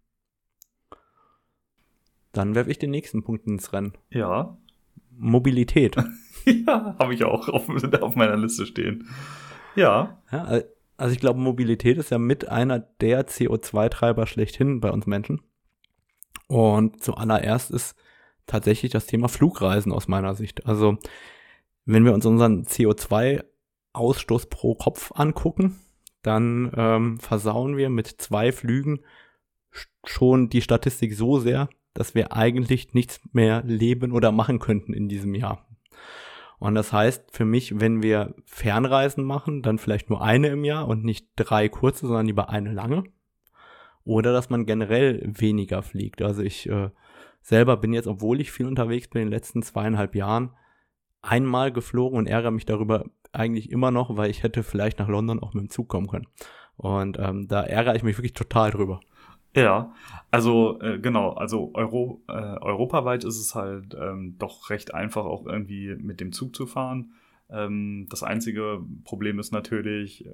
Dann werfe ich den nächsten Punkt ins Rennen. Ja. Mobilität. *laughs* ja, habe ich auch auf, *laughs* auf, meiner Liste stehen. Ja. ja also ich glaube, Mobilität ist ja mit einer der CO2-Treiber schlechthin bei uns Menschen. Und zuallererst ist tatsächlich das Thema Flugreisen aus meiner Sicht. Also wenn wir uns unseren CO2-Ausstoß pro Kopf angucken, dann ähm, versauen wir mit zwei Flügen schon die Statistik so sehr, dass wir eigentlich nichts mehr leben oder machen könnten in diesem Jahr. Und das heißt für mich, wenn wir Fernreisen machen, dann vielleicht nur eine im Jahr und nicht drei kurze, sondern lieber eine lange. Oder dass man generell weniger fliegt. Also ich äh, selber bin jetzt, obwohl ich viel unterwegs bin in den letzten zweieinhalb Jahren, einmal geflogen und ärgere mich darüber eigentlich immer noch, weil ich hätte vielleicht nach London auch mit dem Zug kommen können. Und ähm, da ärgere ich mich wirklich total drüber. Ja, also äh, genau, also Euro, äh, europaweit ist es halt ähm, doch recht einfach auch irgendwie mit dem Zug zu fahren. Ähm, das einzige Problem ist natürlich, äh,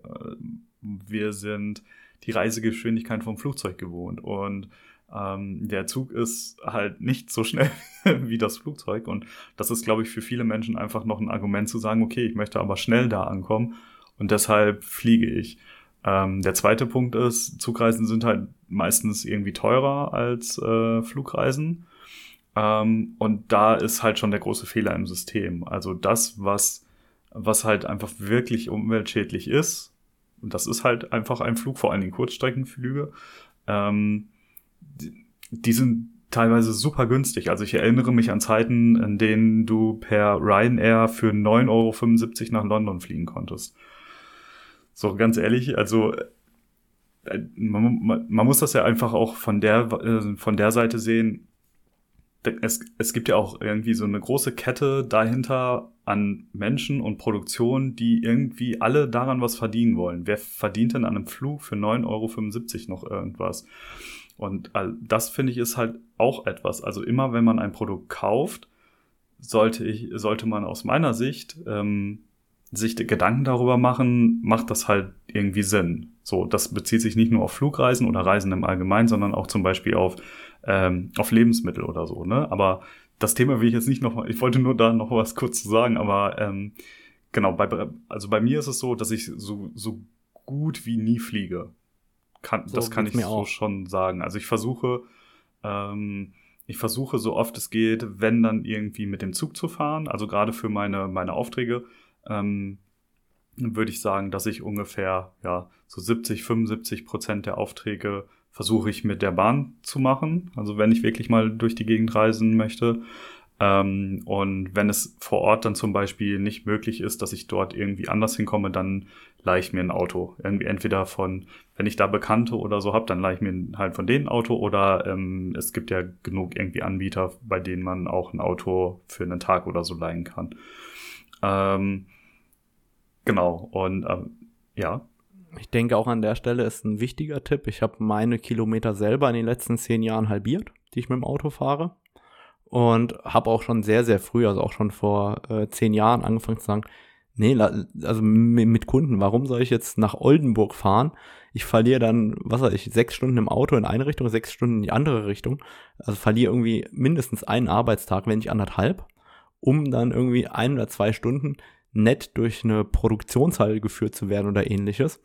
wir sind die Reisegeschwindigkeit vom Flugzeug gewohnt und ähm, der Zug ist halt nicht so schnell *laughs* wie das Flugzeug und das ist, glaube ich, für viele Menschen einfach noch ein Argument zu sagen, okay, ich möchte aber schnell da ankommen und deshalb fliege ich. Ähm, der zweite Punkt ist, Zugreisen sind halt meistens irgendwie teurer als äh, Flugreisen. Ähm, und da ist halt schon der große Fehler im System. Also das, was, was halt einfach wirklich umweltschädlich ist, und das ist halt einfach ein Flug, vor allen Dingen Kurzstreckenflüge, ähm, die, die sind teilweise super günstig. Also ich erinnere mich an Zeiten, in denen du per Ryanair für 9,75 Euro nach London fliegen konntest. So ganz ehrlich, also äh, man, man, man, muss das ja einfach auch von der, äh, von der Seite sehen. Es, es gibt ja auch irgendwie so eine große Kette dahinter an Menschen und Produktionen, die irgendwie alle daran was verdienen wollen. Wer verdient denn an einem Flug für 9,75 Euro noch irgendwas? Und das finde ich ist halt auch etwas. Also immer wenn man ein Produkt kauft, sollte ich, sollte man aus meiner Sicht ähm, sich Gedanken darüber machen, macht das halt irgendwie Sinn. So, das bezieht sich nicht nur auf Flugreisen oder Reisen im Allgemeinen, sondern auch zum Beispiel auf, ähm, auf Lebensmittel oder so, ne? Aber das Thema will ich jetzt nicht noch, ich wollte nur da noch was kurz zu sagen, aber ähm, genau, bei, also bei mir ist es so, dass ich so, so gut wie nie fliege. Kann, so das kann ich so auch. schon sagen. Also ich versuche, ähm, ich versuche so oft es geht, wenn dann irgendwie mit dem Zug zu fahren, also gerade für meine, meine Aufträge, ähm, würde ich sagen, dass ich ungefähr ja so 70, 75 Prozent der Aufträge versuche ich mit der Bahn zu machen. Also wenn ich wirklich mal durch die Gegend reisen möchte. Ähm, und wenn es vor Ort dann zum Beispiel nicht möglich ist, dass ich dort irgendwie anders hinkomme, dann leihe ich mir ein Auto. Irgendwie entweder von, wenn ich da Bekannte oder so habe, dann leihe ich mir halt von denen ein Auto oder ähm, es gibt ja genug irgendwie Anbieter, bei denen man auch ein Auto für einen Tag oder so leihen kann. Ähm, Genau, und ähm, ja. Ich denke auch an der Stelle ist ein wichtiger Tipp. Ich habe meine Kilometer selber in den letzten zehn Jahren halbiert, die ich mit dem Auto fahre. Und habe auch schon sehr, sehr früh, also auch schon vor äh, zehn Jahren angefangen zu sagen, nee, also mit Kunden, warum soll ich jetzt nach Oldenburg fahren? Ich verliere dann, was weiß ich, sechs Stunden im Auto in eine Richtung, sechs Stunden in die andere Richtung. Also verliere irgendwie mindestens einen Arbeitstag, wenn nicht anderthalb, um dann irgendwie ein oder zwei Stunden nett durch eine Produktionshalle geführt zu werden oder ähnliches,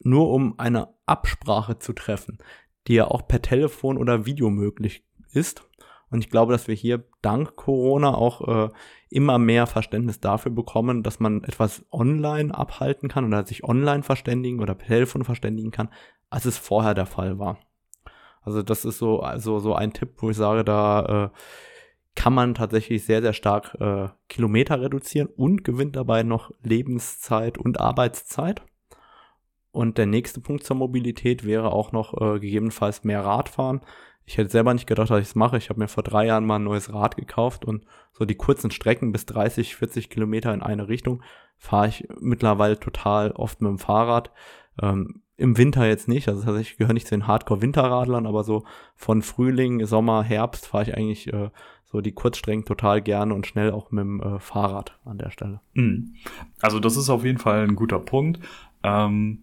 nur um eine Absprache zu treffen, die ja auch per Telefon oder Video möglich ist. Und ich glaube, dass wir hier dank Corona auch äh, immer mehr Verständnis dafür bekommen, dass man etwas online abhalten kann oder sich online verständigen oder per Telefon verständigen kann, als es vorher der Fall war. Also das ist so also so ein Tipp, wo ich sage, da äh, kann man tatsächlich sehr, sehr stark äh, Kilometer reduzieren und gewinnt dabei noch Lebenszeit und Arbeitszeit. Und der nächste Punkt zur Mobilität wäre auch noch äh, gegebenenfalls mehr Radfahren. Ich hätte selber nicht gedacht, dass ich es mache. Ich habe mir vor drei Jahren mal ein neues Rad gekauft und so die kurzen Strecken bis 30, 40 Kilometer in eine Richtung fahre ich mittlerweile total oft mit dem Fahrrad. Ähm, Im Winter jetzt nicht. Also ich gehöre nicht zu den Hardcore-Winterradlern, aber so von Frühling, Sommer, Herbst fahre ich eigentlich äh, so die Kurzstrecken total gerne und schnell auch mit dem äh, Fahrrad an der Stelle. Mhm. Also das ist auf jeden Fall ein guter Punkt. Ähm,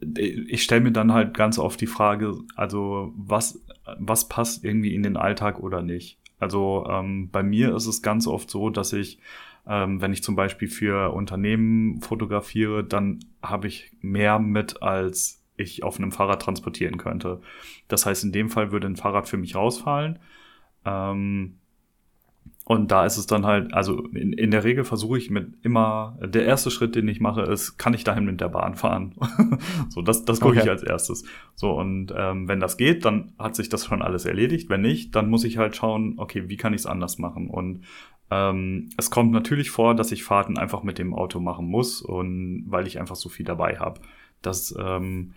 ich stelle mir dann halt ganz oft die Frage, also was, was passt irgendwie in den Alltag oder nicht? Also ähm, bei mir ist es ganz oft so, dass ich, ähm, wenn ich zum Beispiel für Unternehmen fotografiere, dann habe ich mehr mit, als ich auf einem Fahrrad transportieren könnte. Das heißt, in dem Fall würde ein Fahrrad für mich rausfallen. Ähm, und da ist es dann halt, also in, in der Regel versuche ich mit immer, der erste Schritt, den ich mache, ist, kann ich dahin mit der Bahn fahren? *laughs* so, das, das gucke okay. ich als erstes. So, und ähm, wenn das geht, dann hat sich das schon alles erledigt. Wenn nicht, dann muss ich halt schauen, okay, wie kann ich es anders machen? Und ähm, es kommt natürlich vor, dass ich Fahrten einfach mit dem Auto machen muss und weil ich einfach so viel dabei habe. Das ähm,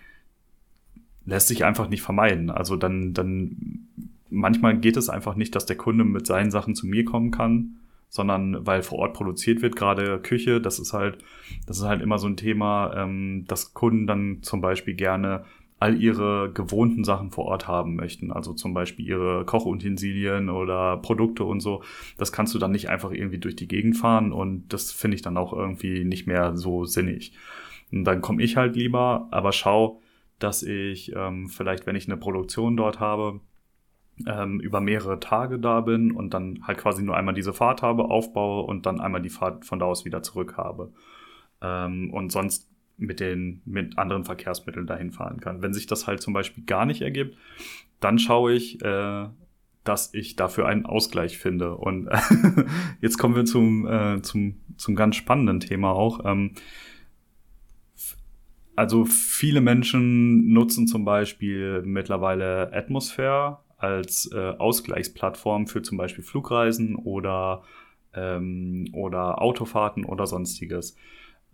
lässt sich einfach nicht vermeiden. Also dann, dann manchmal geht es einfach nicht, dass der Kunde mit seinen Sachen zu mir kommen kann, sondern weil vor Ort produziert wird, gerade Küche, das ist halt, das ist halt immer so ein Thema, ähm, dass Kunden dann zum Beispiel gerne all ihre gewohnten Sachen vor Ort haben möchten. Also zum Beispiel ihre Kochutensilien oder Produkte und so. Das kannst du dann nicht einfach irgendwie durch die Gegend fahren und das finde ich dann auch irgendwie nicht mehr so sinnig. Und dann komme ich halt lieber, aber schau, dass ich ähm, vielleicht, wenn ich eine Produktion dort habe, ähm, über mehrere Tage da bin und dann halt quasi nur einmal diese Fahrt habe, aufbaue und dann einmal die Fahrt von da aus wieder zurück habe. Ähm, und sonst mit den mit anderen Verkehrsmitteln dahin fahren kann. Wenn sich das halt zum Beispiel gar nicht ergibt, dann schaue ich, äh, dass ich dafür einen Ausgleich finde. Und *laughs* jetzt kommen wir zum, äh, zum, zum ganz spannenden Thema auch. Ähm, also viele Menschen nutzen zum Beispiel mittlerweile Atmosphäre als äh, Ausgleichsplattform für zum Beispiel Flugreisen oder, ähm, oder Autofahrten oder sonstiges.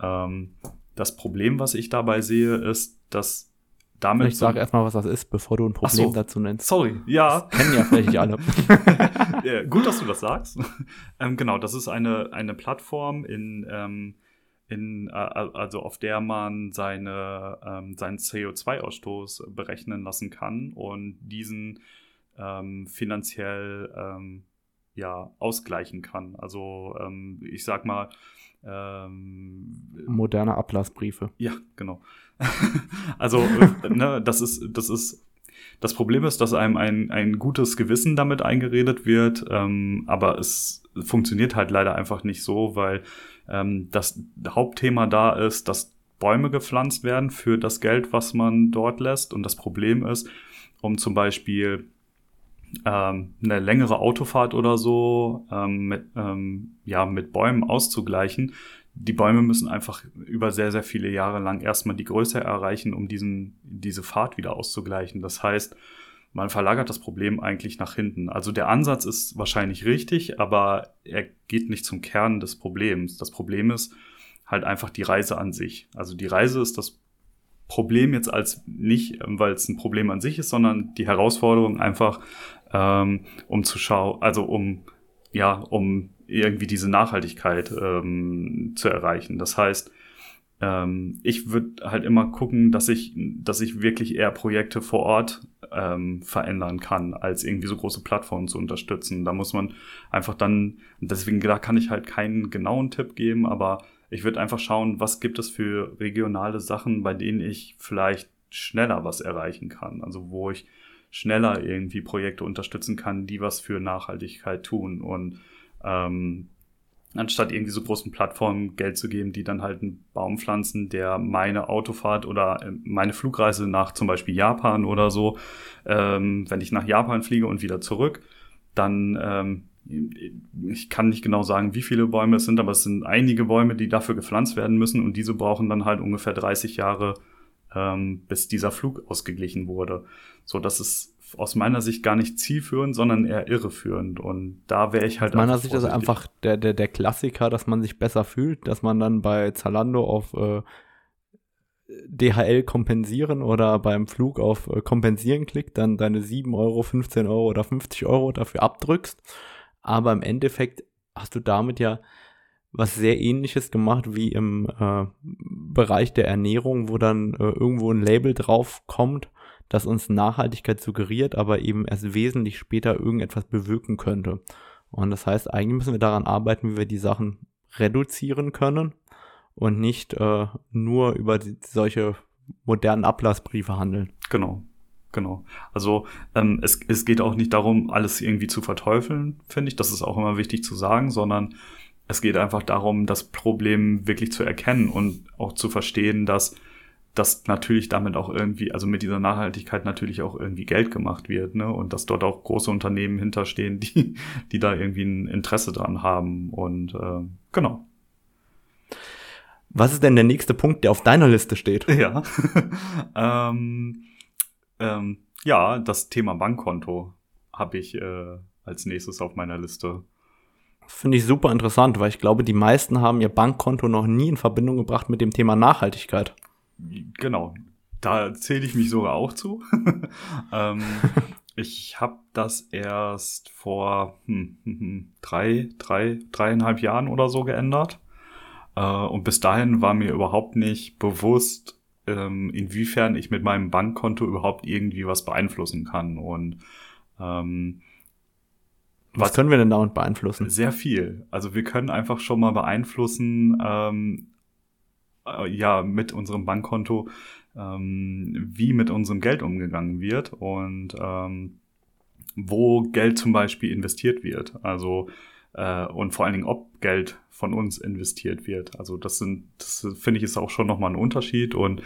Ähm, das Problem, was ich dabei sehe, ist, dass damit. Ich sage erstmal, was das ist, bevor du ein Problem so, dazu nennst. Sorry, ja. Das kennen ja vielleicht nicht alle. *laughs* ja, gut, dass du das sagst. ähm, genau, das ist eine, eine Plattform in, ähm, in, äh, also auf der man seine, ähm, seinen CO2-Ausstoß berechnen lassen kann und diesen ähm, finanziell ähm, ja, ausgleichen kann. Also ähm, ich sag mal, ähm, moderne Ablassbriefe. Ja, genau. *laughs* also äh, ne, das ist das ist das Problem ist, dass einem ein, ein gutes Gewissen damit eingeredet wird, ähm, aber es funktioniert halt leider einfach nicht so, weil ähm, das Hauptthema da ist, dass Bäume gepflanzt werden für das Geld, was man dort lässt. Und das Problem ist, um zum Beispiel ähm, eine längere Autofahrt oder so ähm, mit, ähm, ja, mit Bäumen auszugleichen. Die Bäume müssen einfach über sehr, sehr viele Jahre lang erstmal die Größe erreichen, um diesen, diese Fahrt wieder auszugleichen. Das heißt, man verlagert das Problem eigentlich nach hinten. Also der Ansatz ist wahrscheinlich richtig, aber er geht nicht zum Kern des Problems. Das Problem ist halt einfach die Reise an sich. Also die Reise ist das Problem jetzt als nicht, weil es ein Problem an sich ist, sondern die Herausforderung einfach, ähm, um zu schauen, also um ja, um irgendwie diese Nachhaltigkeit ähm, zu erreichen. Das heißt, ähm, ich würde halt immer gucken, dass ich, dass ich wirklich eher Projekte vor Ort ähm, verändern kann, als irgendwie so große Plattformen zu unterstützen. Da muss man einfach dann, deswegen da kann ich halt keinen genauen Tipp geben, aber ich würde einfach schauen, was gibt es für regionale Sachen, bei denen ich vielleicht schneller was erreichen kann. Also wo ich schneller irgendwie Projekte unterstützen kann, die was für Nachhaltigkeit tun. Und ähm, anstatt irgendwie so großen Plattformen Geld zu geben, die dann halt einen Baum pflanzen, der meine Autofahrt oder äh, meine Flugreise nach zum Beispiel Japan oder so, ähm, wenn ich nach Japan fliege und wieder zurück, dann ähm, ich kann nicht genau sagen, wie viele Bäume es sind, aber es sind einige Bäume, die dafür gepflanzt werden müssen und diese brauchen dann halt ungefähr 30 Jahre, ähm, bis dieser Flug ausgeglichen wurde. So, das ist aus meiner Sicht gar nicht zielführend, sondern eher irreführend. Und da wäre ich halt. Aus meiner Sicht ist einfach der, der, der Klassiker, dass man sich besser fühlt, dass man dann bei Zalando auf äh, DHL kompensieren oder beim Flug auf äh, kompensieren klickt, dann deine 7 Euro, 15 Euro oder 50 Euro dafür abdrückst. Aber im Endeffekt hast du damit ja was sehr ähnliches gemacht wie im äh, Bereich der Ernährung, wo dann äh, irgendwo ein Label drauf kommt, das uns Nachhaltigkeit suggeriert, aber eben erst wesentlich später irgendetwas bewirken könnte. Und das heißt, eigentlich müssen wir daran arbeiten, wie wir die Sachen reduzieren können und nicht äh, nur über die, solche modernen Ablassbriefe handeln. Genau. Genau. Also ähm, es, es geht auch nicht darum, alles irgendwie zu verteufeln, finde ich. Das ist auch immer wichtig zu sagen, sondern es geht einfach darum, das Problem wirklich zu erkennen und auch zu verstehen, dass dass natürlich damit auch irgendwie, also mit dieser Nachhaltigkeit natürlich auch irgendwie Geld gemacht wird, ne? Und dass dort auch große Unternehmen hinterstehen, *laughs* die, die da irgendwie ein Interesse dran haben. Und äh, genau. Was ist denn der nächste Punkt, der auf deiner Liste steht? *laughs* Ja. *laughs* ähm, ähm, ja, das Thema Bankkonto habe ich äh, als nächstes auf meiner Liste. Finde ich super interessant, weil ich glaube, die meisten haben ihr Bankkonto noch nie in Verbindung gebracht mit dem Thema Nachhaltigkeit. Genau, da zähle ich mich sogar auch zu. *laughs* ähm, ich habe das erst vor hm, hm, hm, drei, drei, dreieinhalb Jahren oder so geändert. Äh, und bis dahin war mir überhaupt nicht bewusst, ähm, inwiefern ich mit meinem Bankkonto überhaupt irgendwie was beeinflussen kann. Und ähm, was, was können wir denn dauernd beeinflussen? Sehr viel. Also wir können einfach schon mal beeinflussen, ähm, äh, ja, mit unserem Bankkonto, ähm, wie mit unserem Geld umgegangen wird und ähm, wo Geld zum Beispiel investiert wird. Also äh, und vor allen Dingen, ob Geld von uns investiert wird. Also das sind, das finde ich ist auch schon nochmal ein Unterschied. Und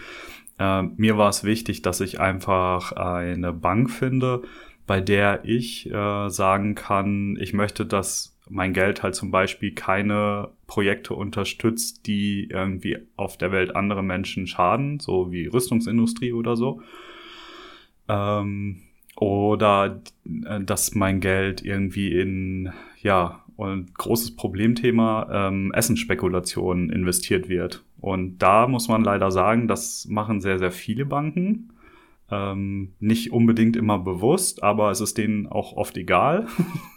äh, mir war es wichtig, dass ich einfach eine Bank finde, bei der ich äh, sagen kann, ich möchte, dass mein Geld halt zum Beispiel keine Projekte unterstützt, die irgendwie auf der Welt andere Menschen schaden, so wie Rüstungsindustrie oder so. Ähm, oder äh, dass mein Geld irgendwie in, ja, und großes Problemthema ähm, Essensspekulation investiert wird. Und da muss man leider sagen, das machen sehr, sehr viele Banken. Ähm, nicht unbedingt immer bewusst, aber es ist denen auch oft egal.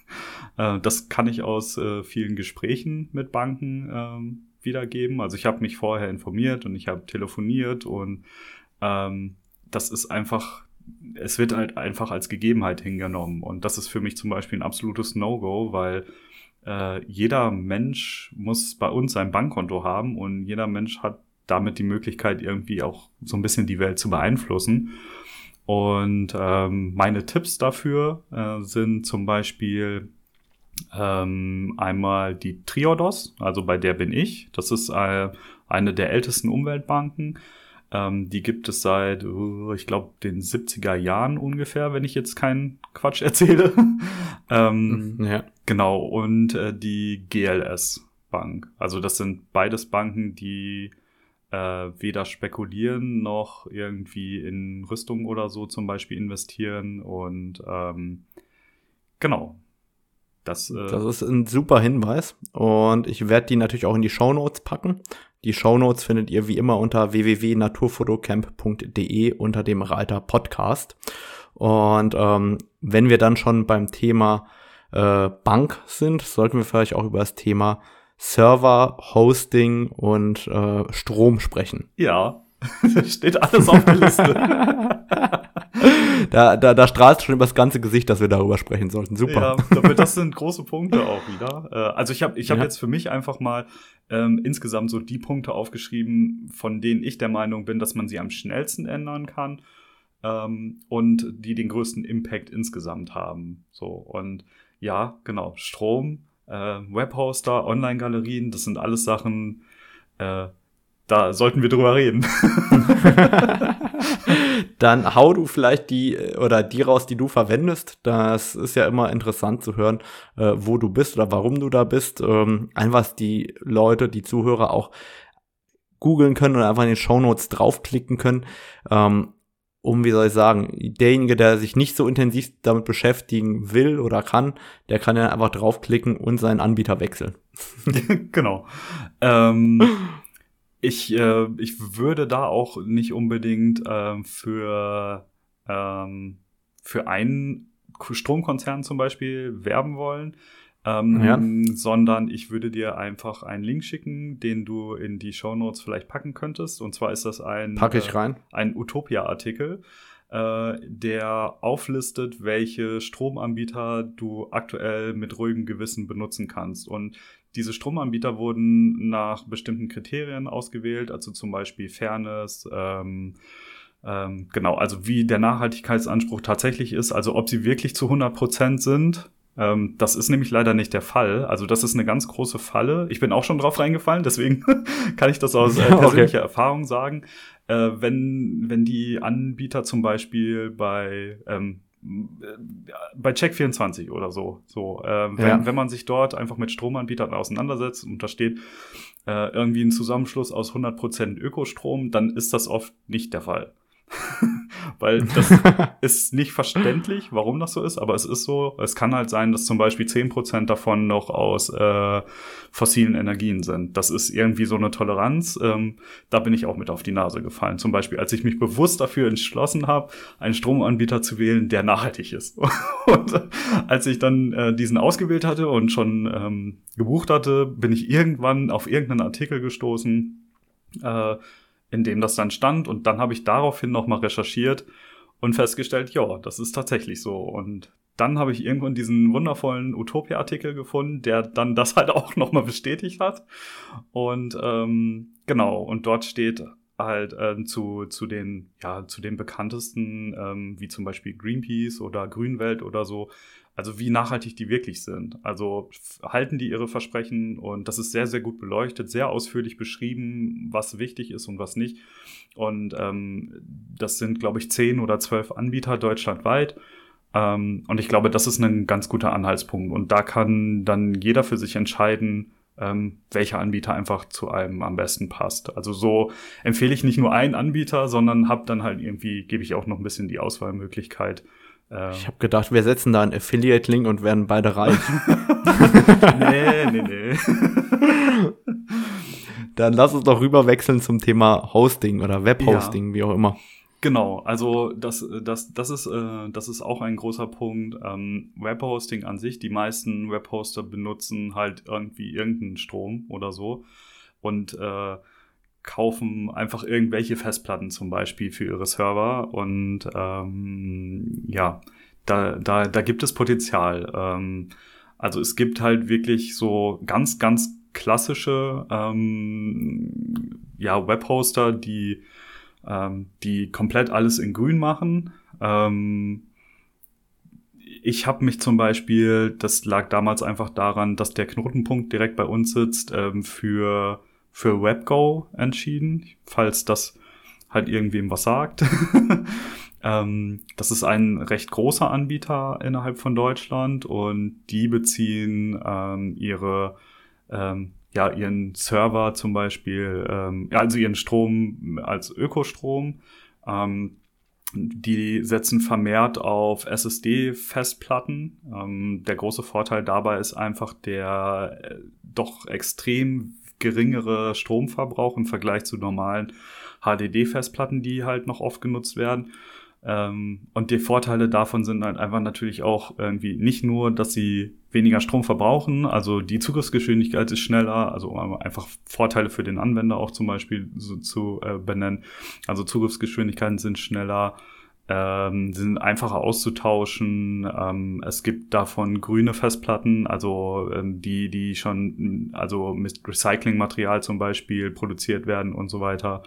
*laughs* äh, das kann ich aus äh, vielen Gesprächen mit Banken ähm, wiedergeben. Also ich habe mich vorher informiert und ich habe telefoniert und ähm, das ist einfach, es wird halt einfach als Gegebenheit hingenommen. Und das ist für mich zum Beispiel ein absolutes No-Go, weil äh, jeder Mensch muss bei uns sein Bankkonto haben und jeder Mensch hat damit die Möglichkeit, irgendwie auch so ein bisschen die Welt zu beeinflussen. Und ähm, meine Tipps dafür äh, sind zum Beispiel ähm, einmal die Triodos, also bei der bin ich. Das ist äh, eine der ältesten Umweltbanken. Ähm, die gibt es seit, uh, ich glaube, den 70er Jahren ungefähr, wenn ich jetzt keinen Quatsch *laughs* erzähle. ähm, mhm, ja. Genau, und äh, die GLS Bank. Also das sind beides Banken, die äh, weder spekulieren noch irgendwie in Rüstung oder so zum Beispiel investieren. Und ähm, genau. Das, äh das ist ein super Hinweis. Und ich werde die natürlich auch in die Show Notes packen. Die Show Notes findet ihr wie immer unter www.naturfotocamp.de unter dem Reiter Podcast. Und ähm, wenn wir dann schon beim Thema äh, Bank sind, sollten wir vielleicht auch über das Thema Server, Hosting und äh, Strom sprechen. Ja, *laughs* steht alles auf der Liste. *laughs* da, da, da strahlt schon über das ganze Gesicht, dass wir darüber sprechen sollten. Super. Ja, das sind große Punkte auch wieder. Äh, also ich habe ich hab ja. jetzt für mich einfach mal ähm, insgesamt so die Punkte aufgeschrieben, von denen ich der Meinung bin, dass man sie am schnellsten ändern kann ähm, und die den größten Impact insgesamt haben. So und ja, genau, Strom, äh, Webhoster, Online-Galerien, das sind alles Sachen, äh, da sollten wir drüber reden. *laughs* Dann hau du vielleicht die oder die raus, die du verwendest. Das ist ja immer interessant zu hören, äh, wo du bist oder warum du da bist. Ähm, einfach die Leute, die Zuhörer auch googeln können oder einfach in den Shownotes draufklicken können. Ähm, um, wie soll ich sagen, derjenige, der sich nicht so intensiv damit beschäftigen will oder kann, der kann ja einfach draufklicken und seinen Anbieter wechseln. *laughs* *laughs* genau. Ähm, ich, äh, ich würde da auch nicht unbedingt äh, für, ähm, für einen Stromkonzern zum Beispiel werben wollen ähm, ja. sondern ich würde dir einfach einen Link schicken, den du in die Show Notes vielleicht packen könntest. Und zwar ist das ein, Pack ich rein. Äh, ein Utopia-Artikel, äh, der auflistet, welche Stromanbieter du aktuell mit ruhigem Gewissen benutzen kannst. Und diese Stromanbieter wurden nach bestimmten Kriterien ausgewählt, also zum Beispiel Fairness, ähm, ähm, genau, also wie der Nachhaltigkeitsanspruch tatsächlich ist, also ob sie wirklich zu 100% sind Ähm, das ist nämlich leider nicht der Fall. Also das ist eine ganz große Falle. Ich bin auch schon drauf reingefallen, deswegen *laughs* kann ich das aus äh, *laughs* persönlicher okay. Erfahrung sagen. Äh, wenn, wenn die Anbieter zum Beispiel bei ähm, bei Check24 oder so. So, äh, wenn, ja. wenn man sich dort einfach mit Stromanbietern auseinandersetzt und da steht äh, irgendwie ein Zusammenschluss aus 100% Ökostrom, dann ist das oft nicht der Fall. *laughs* Weil *laughs* das ist nicht verständlich, warum das so ist, aber es ist so. Es kann halt sein, dass zum Beispiel zehn Prozent davon noch aus äh, fossilen Energien sind. Das ist irgendwie so eine Toleranz. Ähm, da bin ich auch mit auf die Nase gefallen. Zum Beispiel, als ich mich bewusst dafür entschlossen habe, einen Stromanbieter zu wählen, der nachhaltig ist. *laughs* und als ich dann äh, diesen ausgewählt hatte und schon ähm, gebucht hatte, bin ich irgendwann auf irgendeinen Artikel gestoßen. Äh, in dem das dann stand. Und dann habe ich daraufhin nochmal recherchiert und festgestellt, ja, das ist tatsächlich so. Und dann habe ich irgendwann diesen wundervollen Utopia-Artikel gefunden, der dann das halt auch nochmal bestätigt hat. Und ähm, genau, und dort steht halt ähm, zu, zu den, ja, zu den bekanntesten, ähm, wie zum Beispiel Greenpeace oder Grünwelt oder so, also wie nachhaltig die wirklich sind. Also halten die ihre Versprechen und das ist sehr, sehr gut beleuchtet, sehr ausführlich beschrieben, was wichtig ist und was nicht. Und ähm, das sind, glaube ich, zehn oder zwölf Anbieter deutschlandweit. Ähm, und ich glaube, das ist ein ganz guter Anhaltspunkt. Und da kann dann jeder für sich entscheiden, ähm, welcher Anbieter einfach zu einem am besten passt. Also so empfehle ich nicht nur einen Anbieter, sondern habe dann halt irgendwie, gebe ich auch noch ein bisschen die Auswahlmöglichkeit ähm. Ich habe gedacht, wir setzen da einen Affiliate-Link und werden beide reich. *laughs* nee, nee, nee. *laughs* Dann lass uns doch rüberwechseln zum Thema Hosting oder Webhosting, ja. wie auch immer. Genau, also das, das, das, ist, äh, das ist auch ein großer Punkt. Ähm, Webhosting an sich, die meisten Webhoster benutzen halt irgendwie irgendeinen Strom oder so. Und äh, kaufen einfach irgendwelche Festplatten zum Beispiel für ihre Server und ähm, ja, da, da, da gibt es Potenzial. Ähm, also es gibt halt wirklich so ganz, ganz klassische ähm, ja, Webhoster, die, ähm, die komplett alles in grün machen. Ähm, ich habe mich zum Beispiel, das lag damals einfach daran, dass der Knotenpunkt direkt bei uns sitzt, ähm, für für WebGo entschieden, falls das halt irgendwem was sagt. *laughs* ähm, das ist ein recht großer Anbieter innerhalb von Deutschland und die beziehen ähm, ihre ähm, ja ihren Server zum Beispiel, ähm, also ihren Strom als Ökostrom. Ähm, die setzen vermehrt auf SSD-Festplatten. Ähm, der große Vorteil dabei ist einfach der äh, doch extrem geringere Stromverbrauch im Vergleich zu normalen HDD-Festplatten, die halt noch oft genutzt werden. Ähm, und die Vorteile davon sind halt einfach natürlich auch irgendwie nicht nur, dass sie weniger Strom verbrauchen, also die Zugriffsgeschwindigkeit ist schneller, also einfach Vorteile für den Anwender auch zum Beispiel so zu äh, benennen. Also Zugriffsgeschwindigkeiten sind schneller, ähm, sind einfacher auszutauschen. Ähm, es gibt davon grüne Festplatten, also ähm, die, die schon also mit Recyclingmaterial zum Beispiel produziert werden und so weiter.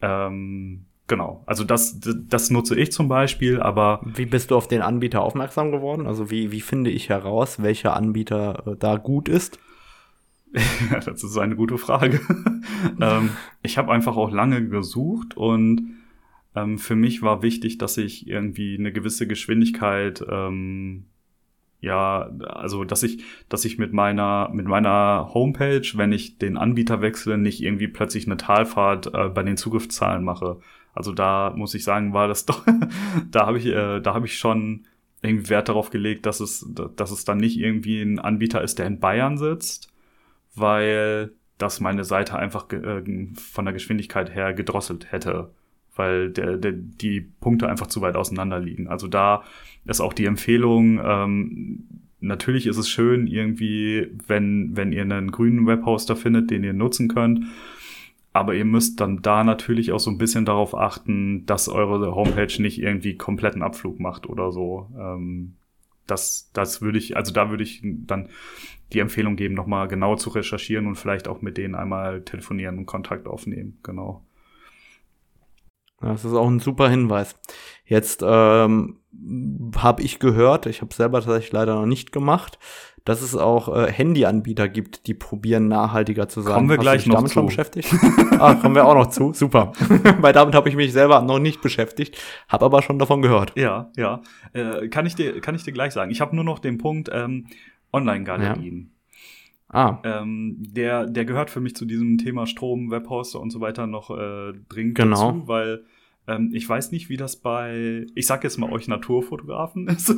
Ähm, genau, also das, das nutze ich zum Beispiel, aber. Wie bist du auf den Anbieter aufmerksam geworden? Also wie, wie finde ich heraus, welcher Anbieter äh, da gut ist? *laughs* das ist eine gute Frage. *laughs* ähm, ich habe einfach auch lange gesucht und ähm, für mich war wichtig, dass ich irgendwie eine gewisse Geschwindigkeit, ähm, ja, also dass ich, dass ich mit meiner mit meiner Homepage, wenn ich den Anbieter wechsle, nicht irgendwie plötzlich eine Talfahrt äh, bei den Zugriffszahlen mache. Also da muss ich sagen, war das *laughs* doch, da habe ich, äh, da habe ich schon irgendwie Wert darauf gelegt, dass es, dass es dann nicht irgendwie ein Anbieter ist, der in Bayern sitzt, weil das meine Seite einfach äh, von der Geschwindigkeit her gedrosselt hätte weil der, der, die Punkte einfach zu weit auseinander liegen. Also da ist auch die Empfehlung, ähm, natürlich ist es schön irgendwie, wenn, wenn ihr einen grünen Webhoster findet, den ihr nutzen könnt. Aber ihr müsst dann da natürlich auch so ein bisschen darauf achten, dass eure Homepage nicht irgendwie kompletten Abflug macht oder so. Ähm, das, das würde ich, also da würde ich dann die Empfehlung geben, nochmal genau zu recherchieren und vielleicht auch mit denen einmal telefonieren und Kontakt aufnehmen. Genau. Das ist auch ein super Hinweis. Jetzt ähm, habe ich gehört, ich habe selber tatsächlich leider noch nicht gemacht, dass es auch äh, Handyanbieter gibt, die probieren nachhaltiger zu sein. Kommen wir Hast gleich noch damit zu. schon beschäftigt? *laughs* ah, kommen wir auch noch zu. Super. *laughs* Weil damit habe ich mich selber noch nicht beschäftigt, habe aber schon davon gehört. Ja, ja. Äh, kann, ich dir, kann ich dir gleich sagen. Ich habe nur noch den Punkt ähm, Online-Galerien. Ah, Ähm, der, der gehört für mich zu diesem Thema Strom, Webhoster und so weiter noch äh, dringend Genau. dazu, weil ähm, ich weiß nicht, wie das bei, ich sag jetzt mal euch Naturfotografen *laughs* ist.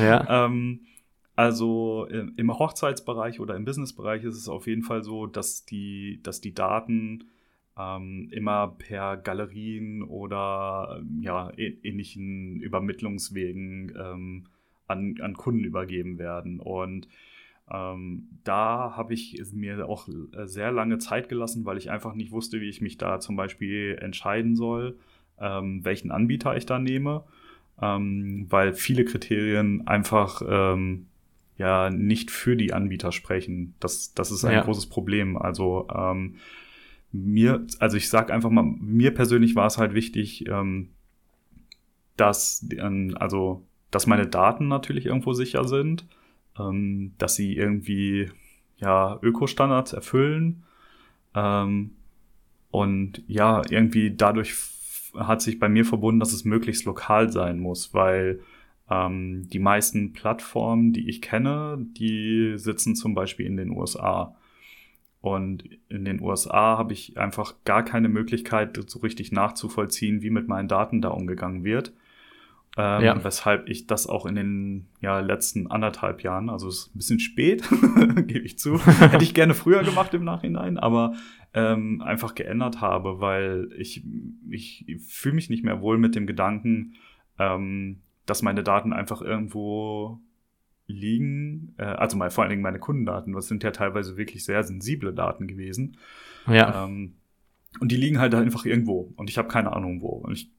ja. ähm, also äh, im Hochzeitsbereich oder im Businessbereich ist es auf jeden Fall so, dass die, dass die Daten ähm, immer per Galerien oder ähm, ja, ähnlichen Übermittlungswegen ähm, an, an Kunden übergeben werden. Und ähm, da habe ich mir auch äh, sehr lange Zeit gelassen, weil ich einfach nicht wusste, wie ich mich da zum Beispiel entscheiden soll, ähm, welchen Anbieter ich da nehme, ähm, weil viele Kriterien einfach ähm, ja nicht für die Anbieter sprechen. Das, das ist ein Ja. großes Problem. Also ähm, mir, also ich sag einfach mal, mir persönlich war es halt wichtig, ähm, dass, also, dass meine Daten natürlich irgendwo sicher sind, ähm, dass sie irgendwie ja Ökostandards erfüllen ähm, und ja irgendwie dadurch hat sich bei mir verbunden, dass es möglichst lokal sein muss, weil ähm, die meisten Plattformen, die ich kenne, die sitzen zum Beispiel in den USA. Und in den USA habe ich einfach gar keine Möglichkeit, so richtig nachzuvollziehen, wie mit meinen Daten da umgegangen wird. Ähm, Ja. Weshalb ich das auch in den ja, letzten anderthalb Jahren, also es ist ein bisschen spät, *laughs* gebe ich zu, *laughs* hätte ich gerne früher gemacht im Nachhinein, aber ähm, einfach geändert habe, weil ich, ich fühle mich nicht mehr wohl mit dem Gedanken, ähm, dass meine Daten einfach irgendwo liegen, äh, also mal, vor allen Dingen meine Kundendaten, das sind ja teilweise wirklich sehr sensible Daten gewesen. Ja. Ähm, und die liegen halt einfach irgendwo und ich habe keine Ahnung wo. Und ich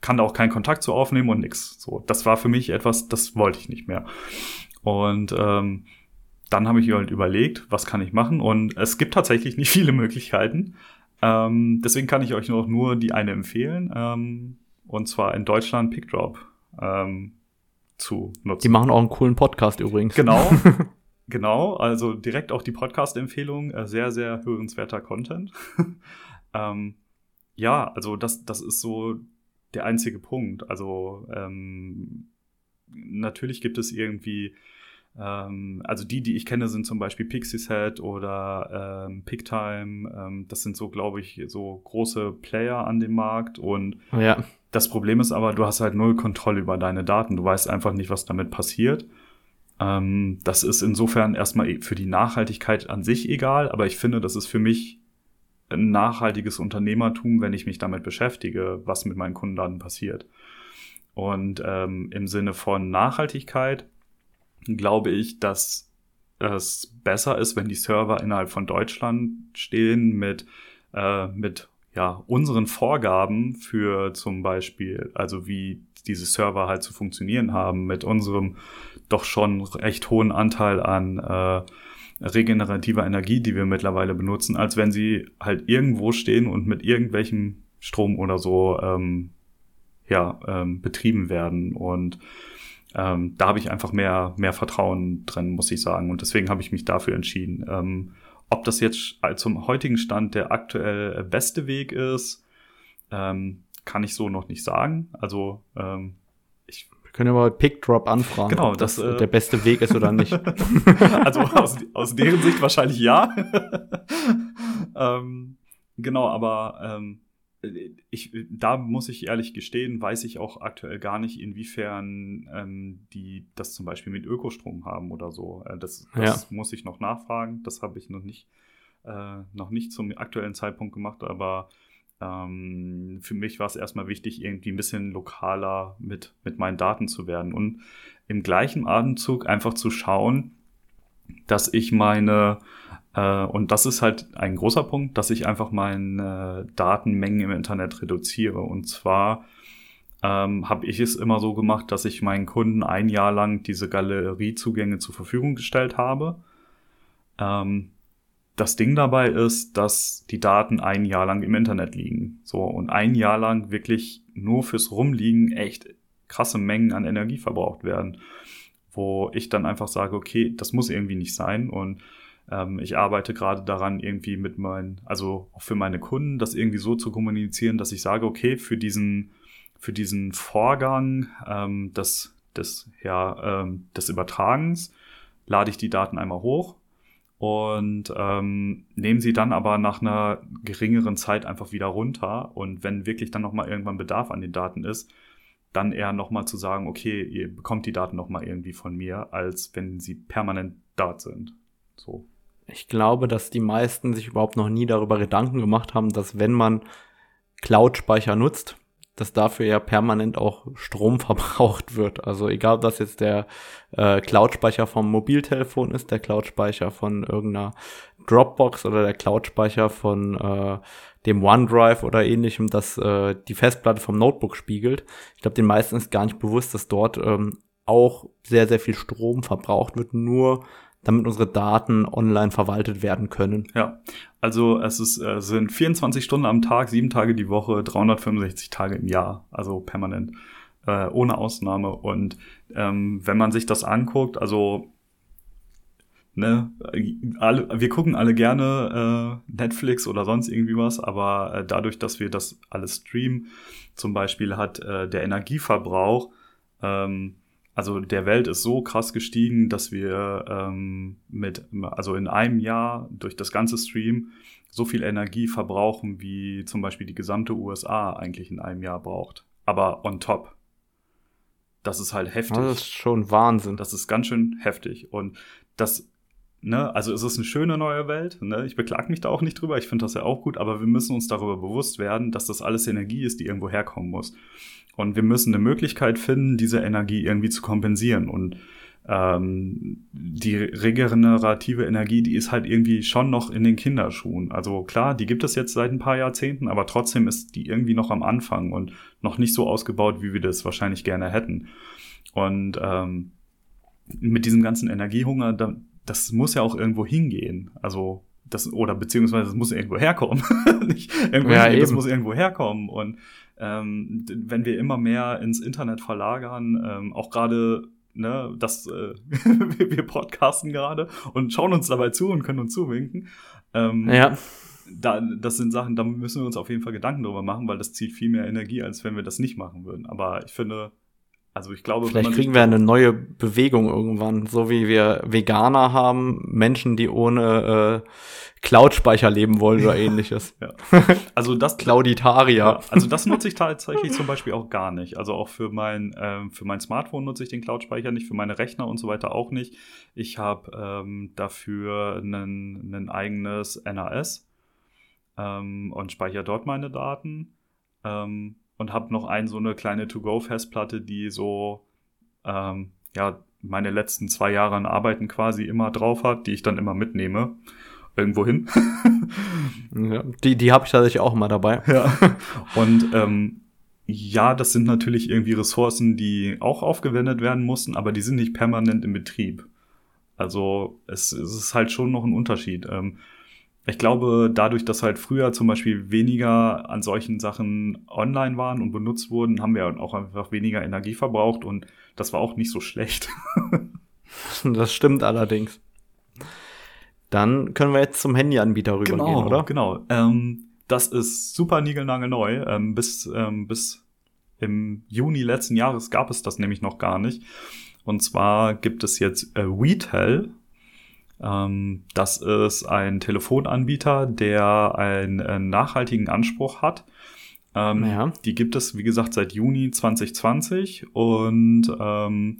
kann da auch keinen Kontakt zu aufnehmen und nix. So, das war für mich etwas, das wollte ich nicht mehr. Und ähm, dann habe ich mir halt überlegt, was kann ich machen? Und es gibt tatsächlich nicht viele Möglichkeiten. Ähm, deswegen kann ich euch noch nur die eine empfehlen. Ähm, und zwar in Deutschland PickDrop ähm, zu nutzen. Die machen auch einen coolen Podcast übrigens. Genau. *laughs* genau. Also direkt auch die Podcast-Empfehlung. Äh, sehr, sehr hörenswerter Content. *laughs* ähm, ja, also das, das ist so der einzige Punkt. Also ähm, natürlich gibt es irgendwie, ähm, also die, die ich kenne, sind zum Beispiel Pixieset oder ähm, Picktime. Ähm, das sind so, glaube ich, so große Player an dem Markt und Ja. das Problem ist aber, du hast halt null Kontrolle über deine Daten. Du weißt einfach nicht, was damit passiert. Ähm, das ist insofern erstmal für die Nachhaltigkeit an sich egal, aber ich finde, das ist für mich nachhaltiges Unternehmertum, wenn ich mich damit beschäftige, was mit meinen Kundendaten passiert. Und ähm, im Sinne von Nachhaltigkeit glaube ich, dass es besser ist, wenn die Server innerhalb von Deutschland stehen mit, äh, mit ja, unseren Vorgaben für zum Beispiel, also wie diese Server halt zu funktionieren haben, mit unserem doch schon recht hohen Anteil an äh, regenerativer Energie, die wir mittlerweile benutzen, als wenn sie halt irgendwo stehen und mit irgendwelchem Strom oder so ähm, ja, ähm, betrieben werden. Und ähm, da habe ich einfach mehr, mehr Vertrauen drin, muss ich sagen. Und deswegen habe ich mich dafür entschieden. Ähm, ob das jetzt zum heutigen Stand der aktuell beste Weg ist, ähm, kann ich so noch nicht sagen. Also ähm, Wir können ja mal Pickdrop anfragen, Genau, ob das, das, äh, der beste Weg ist oder nicht. *laughs* also aus, aus deren Sicht wahrscheinlich ja. *laughs* ähm, genau, aber ähm, ich, da muss ich ehrlich gestehen, weiß ich auch aktuell gar nicht, inwiefern ähm, die das zum Beispiel mit Ökostrom haben oder so. Äh, das das muss ich noch nachfragen. Das habe ich noch nicht, äh, noch nicht zum aktuellen Zeitpunkt gemacht, aber ähm, für mich war es erstmal wichtig, irgendwie ein bisschen lokaler mit, mit meinen Daten zu werden und im gleichen Atemzug einfach zu schauen, dass ich meine, äh, und das ist halt ein großer Punkt, dass ich einfach meine Datenmengen im Internet reduziere. Und zwar ähm, habe ich es immer so gemacht, dass ich meinen Kunden ein Jahr lang diese Galeriezugänge zur Verfügung gestellt habe. Ähm, das Ding dabei ist, dass die Daten ein Jahr lang im Internet liegen. So, und ein Jahr lang wirklich nur fürs Rumliegen echt krasse Mengen an Energie verbraucht werden. Wo ich dann einfach sage, okay, das muss irgendwie nicht sein. Und ähm, ich arbeite gerade daran, irgendwie mit meinen, also auch für meine Kunden, das irgendwie so zu kommunizieren, dass ich sage, okay, für diesen, für diesen Vorgang ähm, des, des, ja, ähm, des Übertragens lade ich die Daten einmal hoch und ähm, nehmen sie dann aber nach einer geringeren Zeit einfach wieder runter. Und wenn wirklich dann nochmal irgendwann Bedarf an den Daten ist, dann eher nochmal zu sagen, okay, ihr bekommt die Daten nochmal irgendwie von mir, als wenn sie permanent dort sind. So. Ich glaube, dass die meisten sich überhaupt noch nie darüber Gedanken gemacht haben, dass wenn man Cloud-Speicher nutzt, dass dafür ja permanent auch Strom *laughs* verbraucht wird. Also egal, ob das jetzt der äh, Cloud-Speicher vom Mobiltelefon ist, der Cloud-Speicher von irgendeiner Dropbox oder der Cloud-Speicher von äh, dem OneDrive oder ähnlichem, das äh, die Festplatte vom Notebook spiegelt. Ich glaube, den meisten ist gar nicht bewusst, dass dort ähm, auch sehr, sehr viel Strom verbraucht wird, nur damit unsere Daten online verwaltet werden können. Ja, also es ist, äh, sind 24 Stunden am Tag, sieben Tage die Woche, 365 Tage im Jahr, also permanent, äh, ohne Ausnahme. Und ähm, wenn man sich das anguckt, also ne, alle, wir gucken alle gerne äh, Netflix oder sonst irgendwie was, aber äh, dadurch, dass wir das alles streamen, zum Beispiel hat äh, der Energieverbrauch ähm, also der Welt ist so krass gestiegen, dass wir ähm, mit, also in einem Jahr durch das ganze Stream so viel Energie verbrauchen, wie zum Beispiel die gesamte USA eigentlich in einem Jahr braucht. Aber on top. Das ist halt heftig. Das ist schon Wahnsinn. Das ist ganz schön heftig. Und das, ne, also es ist eine schöne neue Welt. Ne? Ich beklag mich da auch nicht drüber. Ich finde das ja auch gut, aber wir müssen uns darüber bewusst werden, dass das alles Energie ist, die irgendwo herkommen muss. Und wir müssen eine Möglichkeit finden, diese Energie irgendwie zu kompensieren. Und ähm, die regenerative Energie, die ist halt irgendwie schon noch in den Kinderschuhen. Also klar, die gibt es jetzt seit ein paar Jahrzehnten, aber trotzdem ist die irgendwie noch am Anfang und noch nicht so ausgebaut, wie wir das wahrscheinlich gerne hätten. Und ähm, mit diesem ganzen Energiehunger, da, das muss ja auch irgendwo hingehen. Also das, oder beziehungsweise es muss irgendwo herkommen. *laughs* Nicht irgendwo ja, hingehen, das muss irgendwo herkommen. Und ähm, wenn wir immer mehr ins Internet verlagern, ähm, auch gerade ne, das, äh, *laughs* wir podcasten gerade und schauen uns dabei zu und können uns zuwinken. Ähm, ja. Da, das sind Sachen, da müssen wir uns auf jeden Fall Gedanken drüber machen, weil das zieht viel mehr Energie, als wenn wir das nicht machen würden. Aber ich finde, also ich glaube, vielleicht kriegen wir eine neue Bewegung irgendwann, so wie wir Veganer haben, Menschen, die ohne äh, Cloud-Speicher leben wollen oder *laughs* ähnliches. ja. Also das Clouditarier. Ja, also das nutze ich tatsächlich zum Beispiel auch gar nicht. Also auch für mein ähm, für mein Smartphone nutze ich den Cloud-Speicher nicht, für meine Rechner und so weiter auch nicht. Ich habe ähm, dafür ein eigenes NAS ähm, und speichere dort meine Daten. Ähm, und habe noch ein so eine kleine To-Go-Festplatte, die so ähm, ja meine letzten zwei Jahre an Arbeiten quasi immer drauf hat, die ich dann immer mitnehme irgendwo hin. *laughs* ja, die die habe ich tatsächlich auch immer dabei. Ja. Und ähm, ja, das sind natürlich irgendwie Ressourcen, die auch aufgewendet werden mussten, aber die sind nicht permanent im Betrieb. Also es, es ist halt schon noch ein Unterschied. Ähm, ich glaube, dadurch, dass halt früher zum Beispiel weniger an solchen Sachen online waren und benutzt wurden, haben wir auch einfach weniger Energie verbraucht und das war auch nicht so schlecht. *laughs* das stimmt allerdings. Dann können wir jetzt zum Handyanbieter rübergehen, genau, oder? Genau. Ähm, das ist super niegelnagelneu. Ähm, bis, ähm, bis im Juni letzten Jahres gab es das nämlich noch gar nicht. Und zwar gibt es jetzt äh, ähm, das ist ein Telefonanbieter, der einen, einen nachhaltigen Anspruch hat. Ähm, ja. Die gibt es, wie gesagt, seit Juni 2020 und ähm,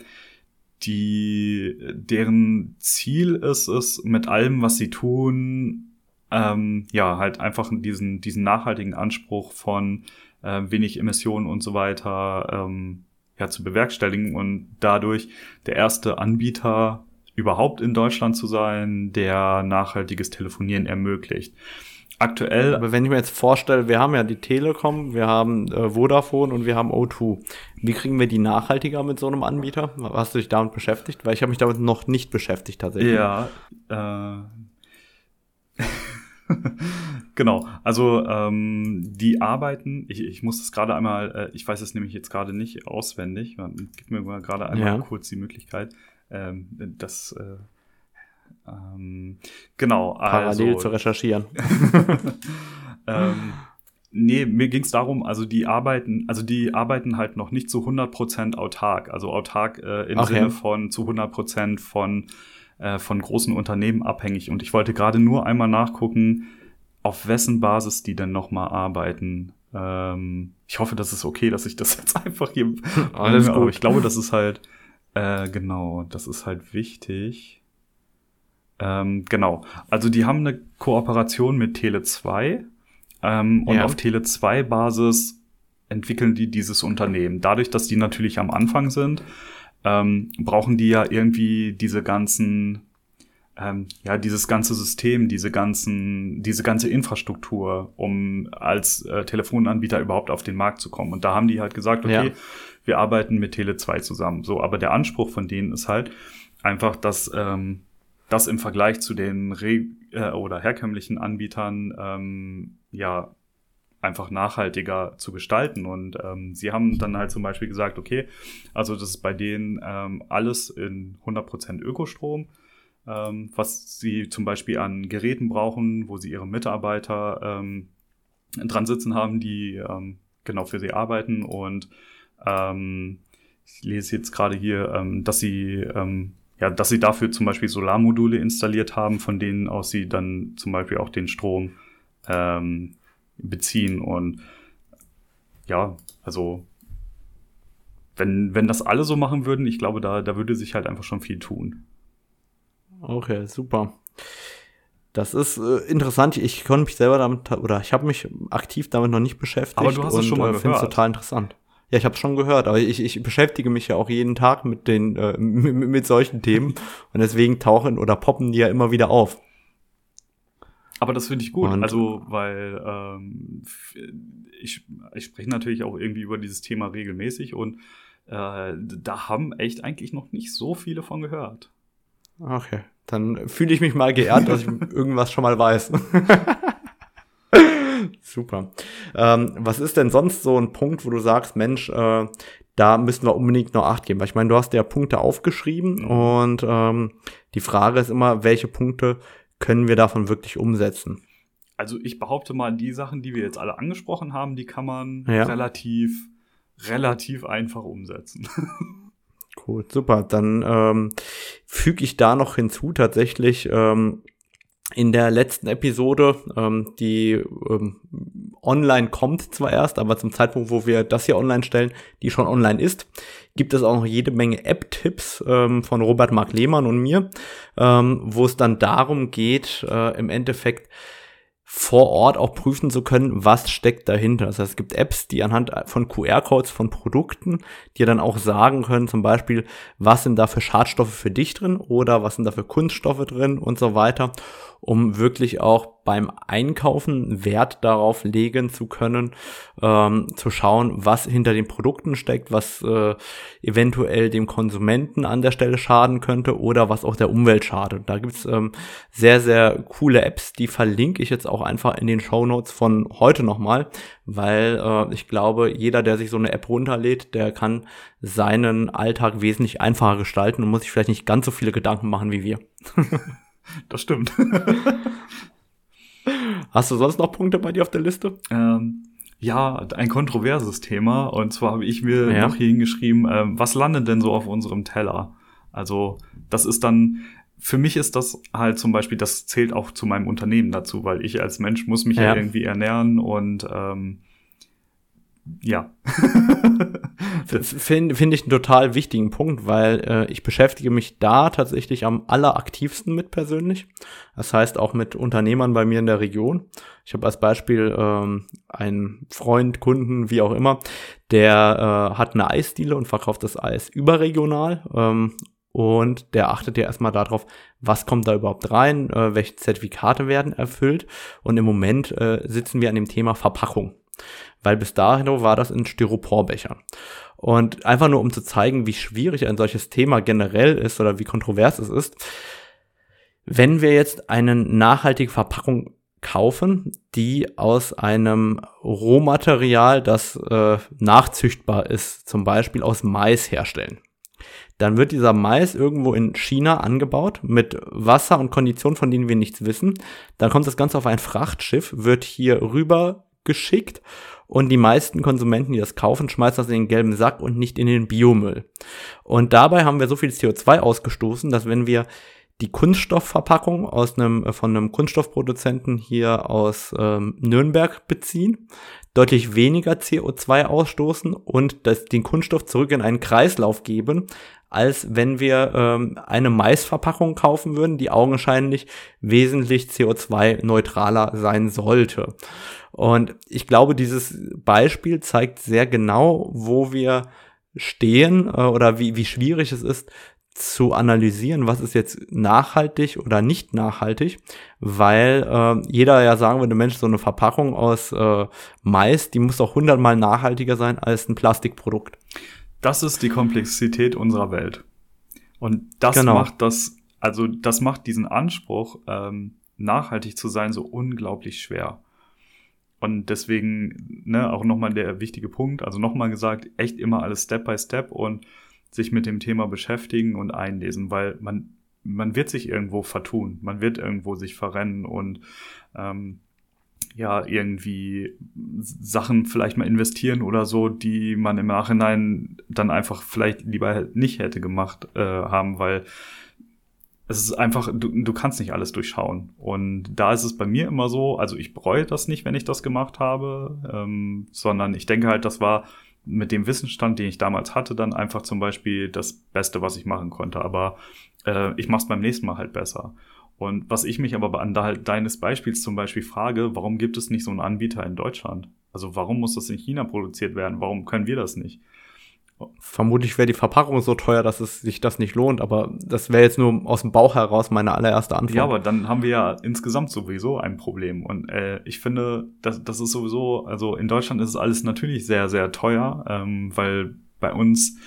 die, deren Ziel ist es, mit allem, was sie tun, ähm, ja, halt einfach diesen, diesen nachhaltigen Anspruch von äh, wenig Emissionen und so weiter ähm, ja, zu bewerkstelligen und dadurch der erste Anbieter überhaupt in Deutschland zu sein, der nachhaltiges Telefonieren ermöglicht. Aktuell. Aber wenn ich mir jetzt vorstelle, wir haben ja die Telekom, wir haben äh, Vodafone und wir haben O2. Wie kriegen wir die nachhaltiger mit so einem Anbieter? Hast du dich damit beschäftigt? Weil ich habe mich damit noch nicht beschäftigt tatsächlich. Ja, äh, *laughs* genau, also ähm, die arbeiten, ich, ich muss das gerade einmal, äh, ich weiß es nämlich jetzt gerade nicht auswendig, gib mir gerade einmal ja. kurz die Möglichkeit, ähm, das äh, ähm, genau. Parallel also, zu recherchieren. *laughs* ähm, nee, mir ging es darum, also die arbeiten, also die arbeiten halt noch nicht zu 100% autark, also autark äh, im Ach, Sinne von zu 100% von äh, von großen Unternehmen abhängig. Und ich wollte gerade nur einmal nachgucken, auf wessen Basis die denn nochmal arbeiten. Ähm, ich hoffe, das ist okay, dass ich das *laughs* jetzt einfach hier. Alles gut. Aber ich glaube, das ist halt, äh, genau, das ist halt wichtig. Ähm, genau. Also die haben eine Kooperation mit Tele2 ähm, und ja. auf Tele2-Basis entwickeln die dieses Unternehmen. Dadurch, dass die natürlich am Anfang sind, ähm, brauchen die ja irgendwie diese ganzen, ähm, ja, dieses ganze System, diese ganzen, diese ganze Infrastruktur, um als äh, Telefonanbieter überhaupt auf den Markt zu kommen. Und da haben die halt gesagt, okay, ja. Wir arbeiten mit Tele2 zusammen. So, aber der Anspruch von denen ist halt einfach, dass ähm, das im Vergleich zu den Re äh, oder herkömmlichen Anbietern ähm, ja einfach nachhaltiger zu gestalten. Und ähm, sie haben dann halt zum Beispiel gesagt, okay, also das ist bei denen ähm, alles in 100% Ökostrom, ähm, was sie zum Beispiel an Geräten brauchen, wo sie ihre Mitarbeiter ähm, dran sitzen haben, die ähm, genau für sie arbeiten. Und ähm, ich lese jetzt gerade hier, ähm, dass sie ähm, ja, dass sie dafür zum Beispiel Solarmodule installiert haben, von denen aus sie dann zum Beispiel auch den Strom ähm, beziehen. Und ja, also wenn, wenn das alle so machen würden, ich glaube, da, da würde sich halt einfach schon viel tun. Okay, super. Das ist äh, interessant. Ich konnte mich selber damit, oder ich habe mich aktiv damit noch nicht beschäftigt. Aber du hast es schon mal äh, gehört. total interessant. Ja, ich habe schon gehört, aber ich, ich beschäftige mich ja auch jeden Tag mit den äh, *laughs* mit, mit solchen Themen *laughs* und deswegen tauchen oder poppen die ja immer wieder auf. Aber das finde ich gut, und, also weil ähm, ich, ich spreche natürlich auch irgendwie über dieses Thema regelmäßig und äh, da haben echt eigentlich noch nicht so viele von gehört. Okay, dann fühle ich mich mal geehrt, dass ich *laughs* irgendwas schon mal weiß. Super. Ähm, was ist denn sonst so ein Punkt, wo du sagst, Mensch, äh, da müssen wir unbedingt noch Acht geben? Weil ich meine, du hast ja Punkte aufgeschrieben mhm. und ähm, die Frage ist immer, welche Punkte können wir davon wirklich umsetzen? Also ich behaupte mal, die Sachen, die wir jetzt alle angesprochen haben, die kann man ja. relativ, relativ einfach umsetzen. *laughs* Cool, super. Dann ähm, füge ich da noch hinzu tatsächlich ähm, in der letzten Episode, ähm, die ähm, online kommt zwar erst, aber zum Zeitpunkt, wo wir das hier online stellen, die schon online ist, gibt es auch noch jede Menge App-Tipps ähm, von Robert Mark Lehmann und mir, ähm, wo es dann darum geht, äh, im Endeffekt vor Ort auch prüfen zu können, was steckt dahinter. Das heißt, es gibt Apps, die anhand von QR-Codes von Produkten dir dann auch sagen können, zum Beispiel, was sind da für Schadstoffe für dich drin oder was sind da für Kunststoffe drin und so weiter um wirklich auch beim Einkaufen Wert darauf legen zu können, ähm, zu schauen, was hinter den Produkten steckt, was äh, eventuell dem Konsumenten an der Stelle schaden könnte oder was auch der Umwelt schadet. Da gibt's ähm, sehr, sehr coole Apps, die verlinke ich jetzt auch einfach in den Show Notes von heute nochmal, weil äh, ich glaube, jeder, der sich so eine App runterlädt, der kann seinen Alltag wesentlich einfacher gestalten und muss sich vielleicht nicht ganz so viele Gedanken machen wie wir. *laughs* Das stimmt. *laughs* Hast du sonst noch Punkte bei dir auf der Liste? Ähm, ja, ein kontroverses Thema. Und zwar habe ich mir ja. noch hier hingeschrieben, ähm, was landet denn so auf unserem Teller? Also, das ist dann, für mich ist das halt zum Beispiel, das zählt auch zu meinem Unternehmen dazu, weil ich als Mensch muss mich ja, ja irgendwie ernähren und ähm, ja. *laughs* Finde find ich einen total wichtigen Punkt, weil äh, ich beschäftige mich da tatsächlich am alleraktivsten mit persönlich. Das heißt auch mit Unternehmern bei mir in der Region. Ich habe als Beispiel ähm, einen Freund, Kunden, wie auch immer, der äh, hat eine Eisdiele und verkauft das Eis überregional. Ähm, und der achtet ja erstmal darauf, was kommt da überhaupt rein, äh, welche Zertifikate werden erfüllt. Und im Moment äh, sitzen wir an dem Thema Verpackung weil bis dahin war das in Styroporbechern. Und einfach nur um zu zeigen, wie schwierig ein solches Thema generell ist oder wie kontrovers es ist, wenn wir jetzt eine nachhaltige Verpackung kaufen, die aus einem Rohmaterial, das äh, nachzüchtbar ist, zum Beispiel aus Mais herstellen. Dann wird dieser Mais irgendwo in China angebaut mit Wasser und Konditionen, von denen wir nichts wissen. Dann kommt das Ganze auf ein Frachtschiff, wird hier rüber geschickt und die meisten Konsumenten, die das kaufen, schmeißen das in den gelben Sack und nicht in den Biomüll. Und dabei haben wir so viel CO2 ausgestoßen, dass wenn wir die Kunststoffverpackung aus einem äh, von einem Kunststoffproduzenten hier aus ähm, Nürnberg beziehen, deutlich weniger CO2 ausstoßen und das, den Kunststoff zurück in einen Kreislauf geben, als wenn wir ähm, eine Maisverpackung kaufen würden, die augenscheinlich wesentlich CO2-neutraler sein sollte. Und ich glaube, dieses Beispiel zeigt sehr genau, wo wir stehen äh, oder wie, wie schwierig es ist, zu analysieren, was ist jetzt nachhaltig oder nicht nachhaltig, weil äh, jeder ja sagen würde, Mensch, so eine Verpackung aus äh, Mais, die muss doch hundertmal nachhaltiger sein als ein Plastikprodukt. Das ist die Komplexität unserer Welt. Und das genau. macht das, also das macht diesen Anspruch, ähm, nachhaltig zu sein, so unglaublich schwer. Und deswegen, ne, auch nochmal der wichtige Punkt, also nochmal gesagt, echt immer alles Step by Step und sich mit dem Thema beschäftigen und einlesen, weil man, man wird sich irgendwo vertun, man wird irgendwo sich verrennen und ähm, ja, irgendwie Sachen vielleicht mal investieren oder so, die man im Nachhinein dann einfach vielleicht lieber nicht hätte gemacht äh, haben, weil es ist einfach, du, du kannst nicht alles durchschauen. Und da ist es bei mir immer so, also ich bereue das nicht, wenn ich das gemacht habe, ähm, sondern ich denke halt, das war mit dem Wissensstand, den ich damals hatte, dann einfach zum Beispiel das Beste, was ich machen konnte. Aber äh, ich mache es beim nächsten Mal halt besser. Und was ich mich aber an deines Beispiels zum Beispiel frage, warum gibt es nicht so einen Anbieter in Deutschland? Also warum muss das in China produziert werden? Warum können wir das nicht? Vermutlich wäre die Verpackung so teuer, dass es sich das nicht lohnt, aber das wäre jetzt nur aus dem Bauch heraus meine allererste Antwort. Ja, aber dann haben wir ja insgesamt sowieso ein Problem. Und äh, ich finde, das, das ist sowieso, also in Deutschland ist es alles natürlich sehr, sehr teuer, ähm, weil bei uns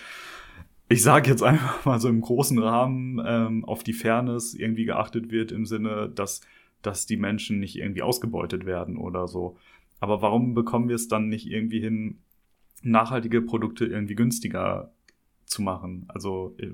ich sage jetzt einfach mal so im großen Rahmen ähm, auf die Fairness irgendwie geachtet wird im Sinne, dass, dass die Menschen nicht irgendwie ausgebeutet werden oder so. Aber warum bekommen wir es dann nicht irgendwie hin, nachhaltige Produkte irgendwie günstiger zu machen? Also äh,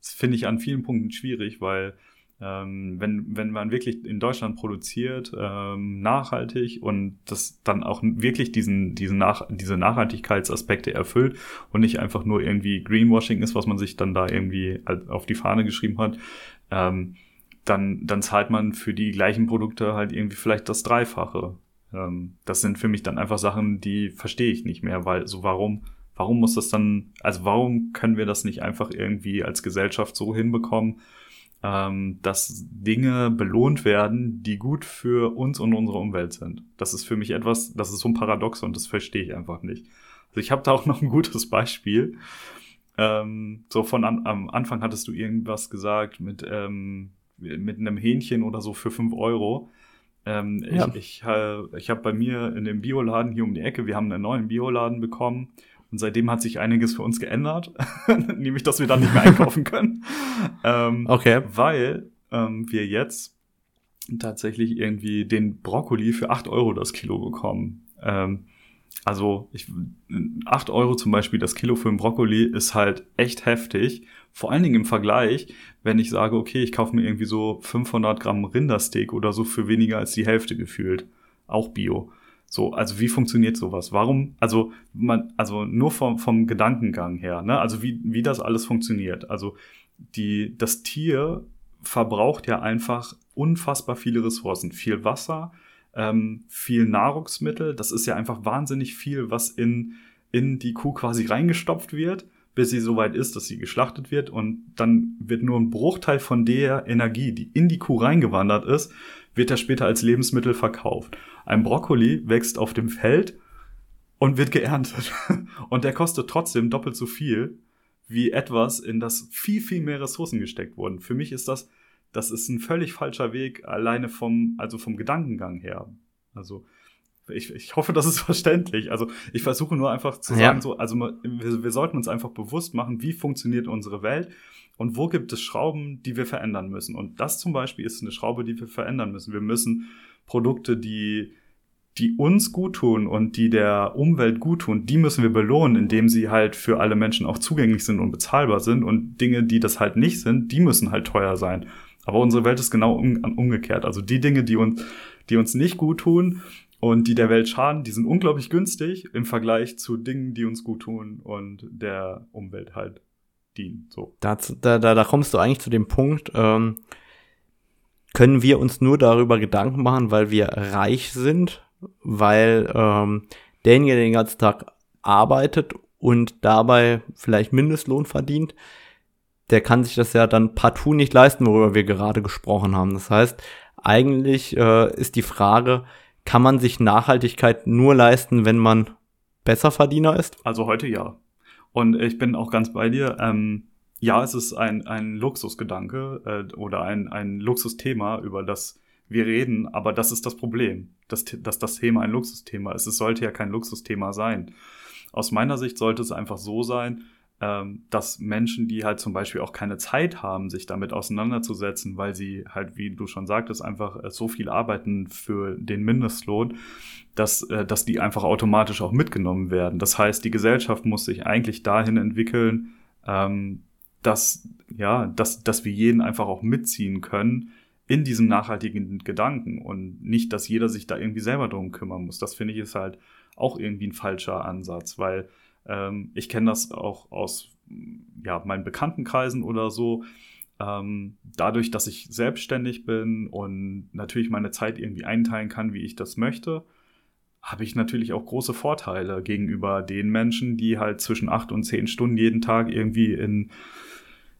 das finde ich an vielen Punkten schwierig, weil ähm, wenn, wenn man wirklich in Deutschland produziert, ähm, nachhaltig und das dann auch wirklich diesen, diesen Nach diese Nachhaltigkeitsaspekte erfüllt und nicht einfach nur irgendwie Greenwashing ist, was man sich dann da irgendwie auf die Fahne geschrieben hat, ähm, dann, dann zahlt man für die gleichen Produkte halt irgendwie vielleicht das Dreifache. Ähm, das sind für mich dann einfach Sachen, die verstehe ich nicht mehr, weil so warum, warum muss das dann, also warum können wir das nicht einfach irgendwie als Gesellschaft so hinbekommen, ähm, dass Dinge belohnt werden, die gut für uns und unsere Umwelt sind. Das ist für mich etwas, das ist so ein Paradox und das verstehe ich einfach nicht. Also ich habe da auch noch ein gutes Beispiel. Ähm, so von an, am Anfang hattest du irgendwas gesagt mit, ähm, mit einem Hähnchen oder so für fünf Euro. Ähm, ja. Ich, ich, äh, ich habe bei mir in dem Bioladen hier um die Ecke, wir haben einen neuen Bioladen bekommen und seitdem hat sich einiges für uns geändert, *laughs* nämlich dass wir dann nicht mehr einkaufen *laughs* können. ähm, okay. Weil ähm, wir jetzt tatsächlich irgendwie den Brokkoli für acht Euro das Kilo bekommen. Ähm, also ich, 8 Euro zum Beispiel das Kilo für einen Brokkoli ist halt echt heftig. Vor allen Dingen im Vergleich, wenn ich sage, okay, ich kaufe mir irgendwie so 500 Gramm Rindersteak oder so für weniger als die Hälfte gefühlt. Auch Bio. So, also wie funktioniert sowas? Warum, also man, also nur vom, vom Gedankengang her, ne? Also wie, wie das alles funktioniert. Also die, das Tier verbraucht ja einfach unfassbar viele Ressourcen, viel Wasser, ähm, viel Nahrungsmittel. Das ist ja einfach wahnsinnig viel, was in, in die Kuh quasi reingestopft wird, bis sie so weit ist, dass sie geschlachtet wird. Und dann wird nur ein Bruchteil von der Energie, die in die Kuh reingewandert ist, wird er später als Lebensmittel verkauft. Ein Brokkoli wächst auf dem Feld und wird geerntet. *laughs* Und der kostet trotzdem doppelt so viel wie etwas, in das viel, viel mehr Ressourcen gesteckt wurden. Für mich ist das, das ist ein völlig falscher Weg, alleine vom, also vom Gedankengang her. Also, ich, ich hoffe, das ist *laughs* verständlich. Also, ich versuche nur einfach zu sagen, ja. so, also wir, wir sollten uns einfach bewusst machen, wie funktioniert unsere Welt und wo gibt es Schrauben, die wir verändern müssen. Und das zum Beispiel ist eine Schraube, die wir verändern müssen. Wir müssen Produkte, die die uns gut tun und die der Umwelt gut tun, die müssen wir belohnen, indem sie halt für alle Menschen auch zugänglich sind und bezahlbar sind. Und Dinge, die das halt nicht sind, die müssen halt teuer sein. Aber unsere Welt ist genau um, umgekehrt. Also die Dinge, die uns, die uns nicht gut tun und die der Welt schaden, die sind unglaublich günstig im Vergleich zu Dingen, die uns gut tun und der Umwelt halt dienen. So. Da, da, da, da kommst du eigentlich zu dem Punkt, ähm, können wir uns nur darüber Gedanken machen, weil wir reich sind, weil ähm, derjenige, der den ganzen Tag arbeitet und dabei vielleicht Mindestlohn verdient, der kann sich das ja dann partout nicht leisten, worüber wir gerade gesprochen haben. Das heißt, eigentlich äh, ist die Frage, kann man sich Nachhaltigkeit nur leisten, wenn man Besserverdiener ist? Also heute ja. Und ich bin auch ganz bei dir. Ähm, ja, es ist ein, ein Luxusgedanke äh, oder ein, ein Luxusthema, über das wir reden, aber das ist das Problem, dass, dass das Thema ein Luxusthema ist. Es sollte ja kein Luxusthema sein. Aus meiner Sicht sollte es einfach so sein, ähm, dass Menschen, die halt zum Beispiel auch keine Zeit haben, sich damit auseinanderzusetzen, weil sie halt, wie du schon sagtest, einfach äh, so viel arbeiten für den Mindestlohn, dass, äh, dass die einfach automatisch auch mitgenommen werden. Das heißt, die Gesellschaft muss sich eigentlich dahin entwickeln, ähm, dass, ja, dass, dass wir jeden einfach auch mitziehen können in diesem nachhaltigen Gedanken und nicht, dass jeder sich da irgendwie selber drum kümmern muss. Das finde ich ist halt auch irgendwie ein falscher Ansatz, weil ähm, ich kenne das auch aus ja, meinen Bekanntenkreisen oder so. Ähm, dadurch, dass ich selbstständig bin und natürlich meine Zeit irgendwie einteilen kann, wie ich das möchte, habe ich natürlich auch große Vorteile gegenüber den Menschen, die halt zwischen acht und zehn Stunden jeden Tag irgendwie in,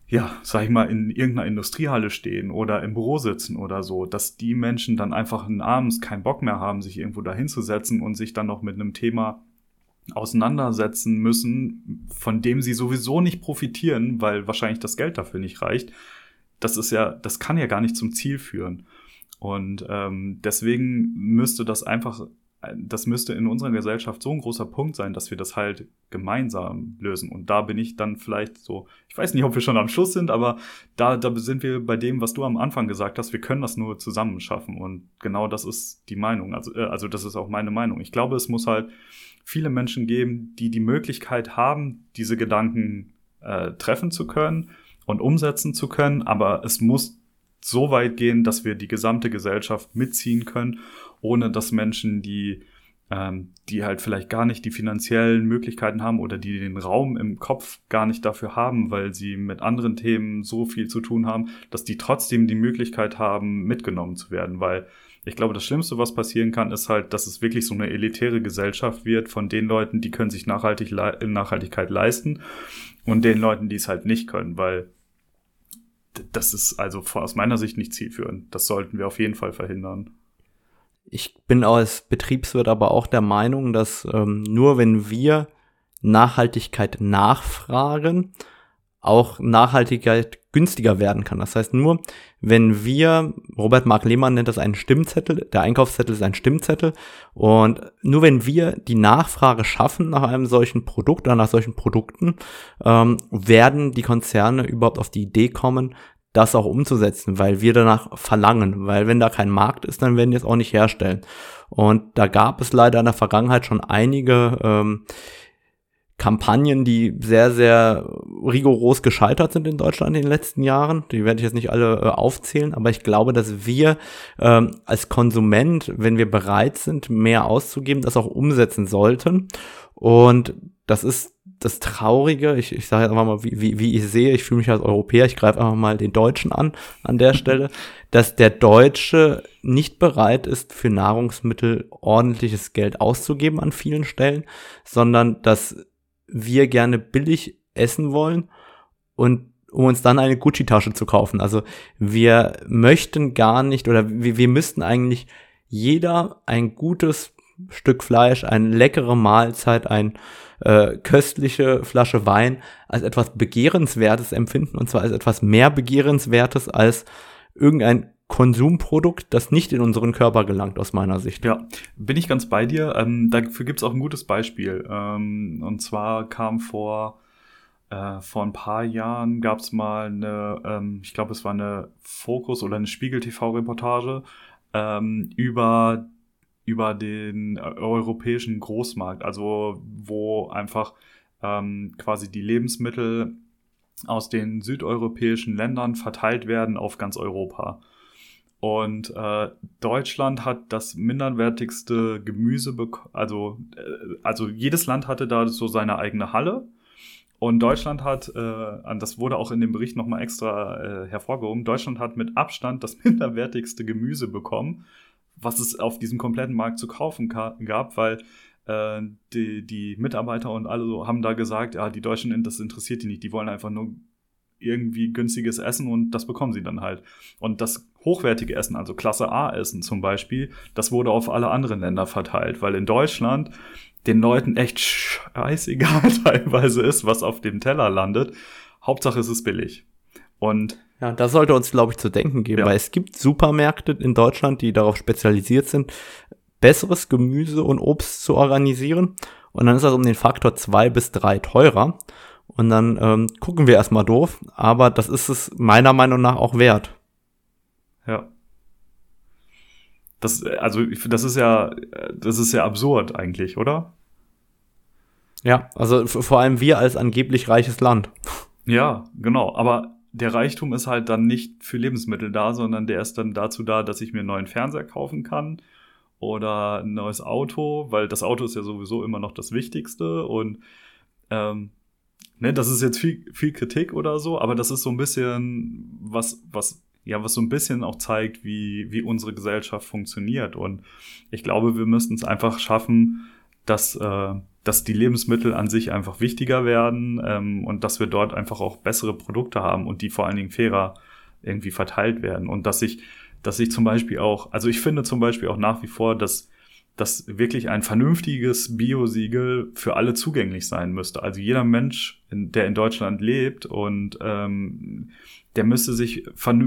ja, sag ich mal, in irgendeiner Industriehalle stehen oder im Büro sitzen oder so, dass die Menschen dann einfach abends keinen Bock mehr haben, sich irgendwo da hinzusetzen und sich dann noch mit einem Thema auseinandersetzen müssen, von dem sie sowieso nicht profitieren, weil wahrscheinlich das Geld dafür nicht reicht. Das ist ja, das kann ja gar nicht zum Ziel führen. Und ähm, deswegen müsste das einfach, das müsste in unserer Gesellschaft so ein großer Punkt sein, dass wir das halt gemeinsam lösen. Und da bin ich dann vielleicht so, ich weiß nicht, ob wir schon am Schluss sind, aber da, da sind wir bei dem, was du am Anfang gesagt hast, wir können das nur zusammen schaffen. Und genau das ist die Meinung. Also, äh, also das ist auch meine Meinung. Ich glaube, es muss halt viele Menschen geben, die die Möglichkeit haben, diese Gedanken äh, treffen zu können und umsetzen zu können. Aber es muss so weit gehen, dass wir die gesamte Gesellschaft mitziehen können, ohne dass Menschen, die, ähm, die halt vielleicht gar nicht die finanziellen Möglichkeiten haben oder die den Raum im Kopf gar nicht dafür haben, weil sie mit anderen Themen so viel zu tun haben, dass die trotzdem die Möglichkeit haben, mitgenommen zu werden, weil ich glaube, das Schlimmste, was passieren kann, ist halt, dass es wirklich so eine elitäre Gesellschaft wird von den Leuten, die können sich Nachhaltig Nachhaltigkeit leisten und den Leuten, die es halt nicht können, weil das ist also aus meiner Sicht nicht zielführend. Das sollten wir auf jeden Fall verhindern. Ich bin als Betriebswirt aber auch der Meinung, dass ähm, nur wenn wir Nachhaltigkeit nachfragen, auch Nachhaltigkeit günstiger werden kann. Das heißt nur, wenn wir, Robert Mark Lehmann nennt das einen Stimmzettel, der Einkaufszettel ist ein Stimmzettel, und nur wenn wir die Nachfrage schaffen nach einem solchen Produkt oder nach solchen Produkten, ähm, werden die Konzerne überhaupt auf die Idee kommen, das auch umzusetzen, weil wir danach verlangen, weil wenn da kein Markt ist, dann werden die es auch nicht herstellen. Und da gab es leider in der Vergangenheit schon einige ähm, Kampagnen, die sehr, sehr rigoros gescheitert sind in Deutschland in den letzten Jahren. Die werde ich jetzt nicht alle äh, aufzählen, aber ich glaube, dass wir ähm, als Konsument, wenn wir bereit sind, mehr auszugeben, das auch umsetzen sollten. Und das ist das Traurige, ich, ich sage jetzt einfach mal, wie, wie, wie ich sehe, ich fühle mich als Europäer, ich greife einfach mal den Deutschen an an der Stelle, dass der Deutsche nicht bereit ist, für Nahrungsmittel ordentliches Geld auszugeben an vielen Stellen, sondern dass wir gerne billig essen wollen und um uns dann eine Gucci-Tasche zu kaufen. Also wir möchten gar nicht oder wir, wir müssten eigentlich jeder ein gutes Stück Fleisch, eine leckere Mahlzeit, ein äh, köstliche Flasche Wein als etwas Begehrenswertes empfinden und zwar als etwas mehr Begehrenswertes als irgendein Konsumprodukt, das nicht in unseren Körper gelangt, aus meiner Sicht. Ja, bin ich ganz bei dir. Ähm, dafür gibt's auch ein gutes Beispiel. Ähm, und zwar kam vor, äh, vor ein paar Jahren gab's mal eine, ähm, ich glaube, es war eine Fokus- oder eine Spiegel-TV-Reportage ähm, über, über den europäischen Großmarkt, also wo einfach ähm, quasi die Lebensmittel aus den südeuropäischen Ländern verteilt werden auf ganz Europa. Und äh, Deutschland hat das minderwertigste Gemüse bekommen. Also, äh, also jedes Land hatte da so seine eigene Halle. Und Deutschland hat, äh, das wurde auch in dem Bericht nochmal extra äh, hervorgehoben, Deutschland hat mit Abstand das *laughs* minderwertigste Gemüse bekommen, was es auf diesem kompletten Markt zu kaufen gab, weil äh, die, die Mitarbeiter und alle so haben da gesagt, ja, die Deutschen, das interessiert die nicht, die wollen einfach nur irgendwie günstiges Essen und das bekommen sie dann halt. Und das hochwertige Essen, also Klasse A Essen zum Beispiel, das wurde auf alle anderen Länder verteilt, weil in Deutschland den Leuten echt scheißegal *laughs* teilweise ist, was auf dem Teller landet. Hauptsache es ist billig. Und ja, das sollte uns, glaube ich, zu denken geben, ja. weil es gibt Supermärkte in Deutschland, die darauf spezialisiert sind, besseres Gemüse und Obst zu organisieren. Und dann ist das um den Faktor zwei bis drei teurer. Und dann ähm, gucken wir erstmal doof, aber das ist es meiner Meinung nach auch wert. Ja. Das, also, das ist ja, das ist ja absurd eigentlich, oder? Ja, also vor allem wir als angeblich reiches Land. Ja, genau. Aber der Reichtum ist halt dann nicht für Lebensmittel da, sondern der ist dann dazu da, dass ich mir einen neuen Fernseher kaufen kann oder ein neues Auto, weil das Auto ist ja sowieso immer noch das Wichtigste und ähm, ne, das ist jetzt viel, viel Kritik oder so, aber das ist so ein bisschen was, was, ja, was so ein bisschen auch zeigt, wie, wie unsere Gesellschaft funktioniert. Und ich glaube, wir müssten es einfach schaffen, dass, äh, dass die Lebensmittel an sich einfach wichtiger werden ähm, und dass wir dort einfach auch bessere Produkte haben und die vor allen Dingen fairer irgendwie verteilt werden. Und dass ich, dass ich zum Beispiel auch, also ich finde zum Beispiel auch nach wie vor, dass dass wirklich ein vernünftiges Biosiegel für alle zugänglich sein müsste. Also jeder Mensch, der in Deutschland lebt und ähm, der müsste sich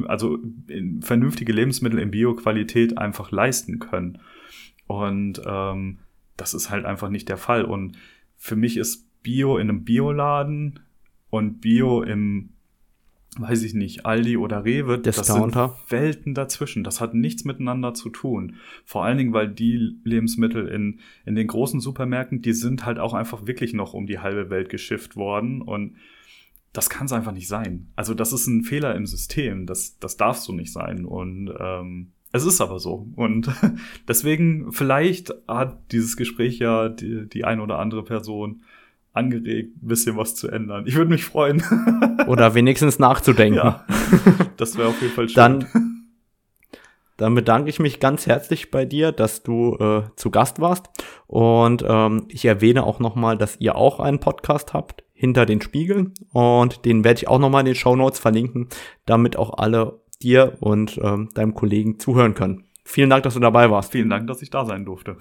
also vernünftige Lebensmittel in Bioqualität einfach leisten können. Und ähm, das ist halt einfach nicht der Fall. Und für mich ist Bio in einem Bioladen und Bio im weiß ich nicht, Aldi oder Rewe, Discounter. das sind Welten dazwischen. Das hat nichts miteinander zu tun. Vor allen Dingen, weil die Lebensmittel in, in den großen Supermärkten, die sind halt auch einfach wirklich noch um die halbe Welt geschifft worden und das kann es einfach nicht sein. Also das ist ein Fehler im System. Das, das darf so nicht sein. Und ähm, es ist aber so. Und *laughs* deswegen, vielleicht hat dieses Gespräch ja die, die ein oder andere Person angeregt, ein bisschen was zu ändern. Ich würde mich freuen. *laughs* Oder wenigstens nachzudenken. Ja, das wäre auf jeden Fall schön. Dann, dann bedanke ich mich ganz herzlich bei dir, dass du äh, zu Gast warst. Und ähm, ich erwähne auch nochmal, dass ihr auch einen Podcast habt, hinter den Spiegeln. Und den werde ich auch nochmal in den Show Notes verlinken, damit auch alle dir und ähm, deinem Kollegen zuhören können. Vielen Dank, dass du dabei warst. Vielen Dank, dass ich da sein durfte.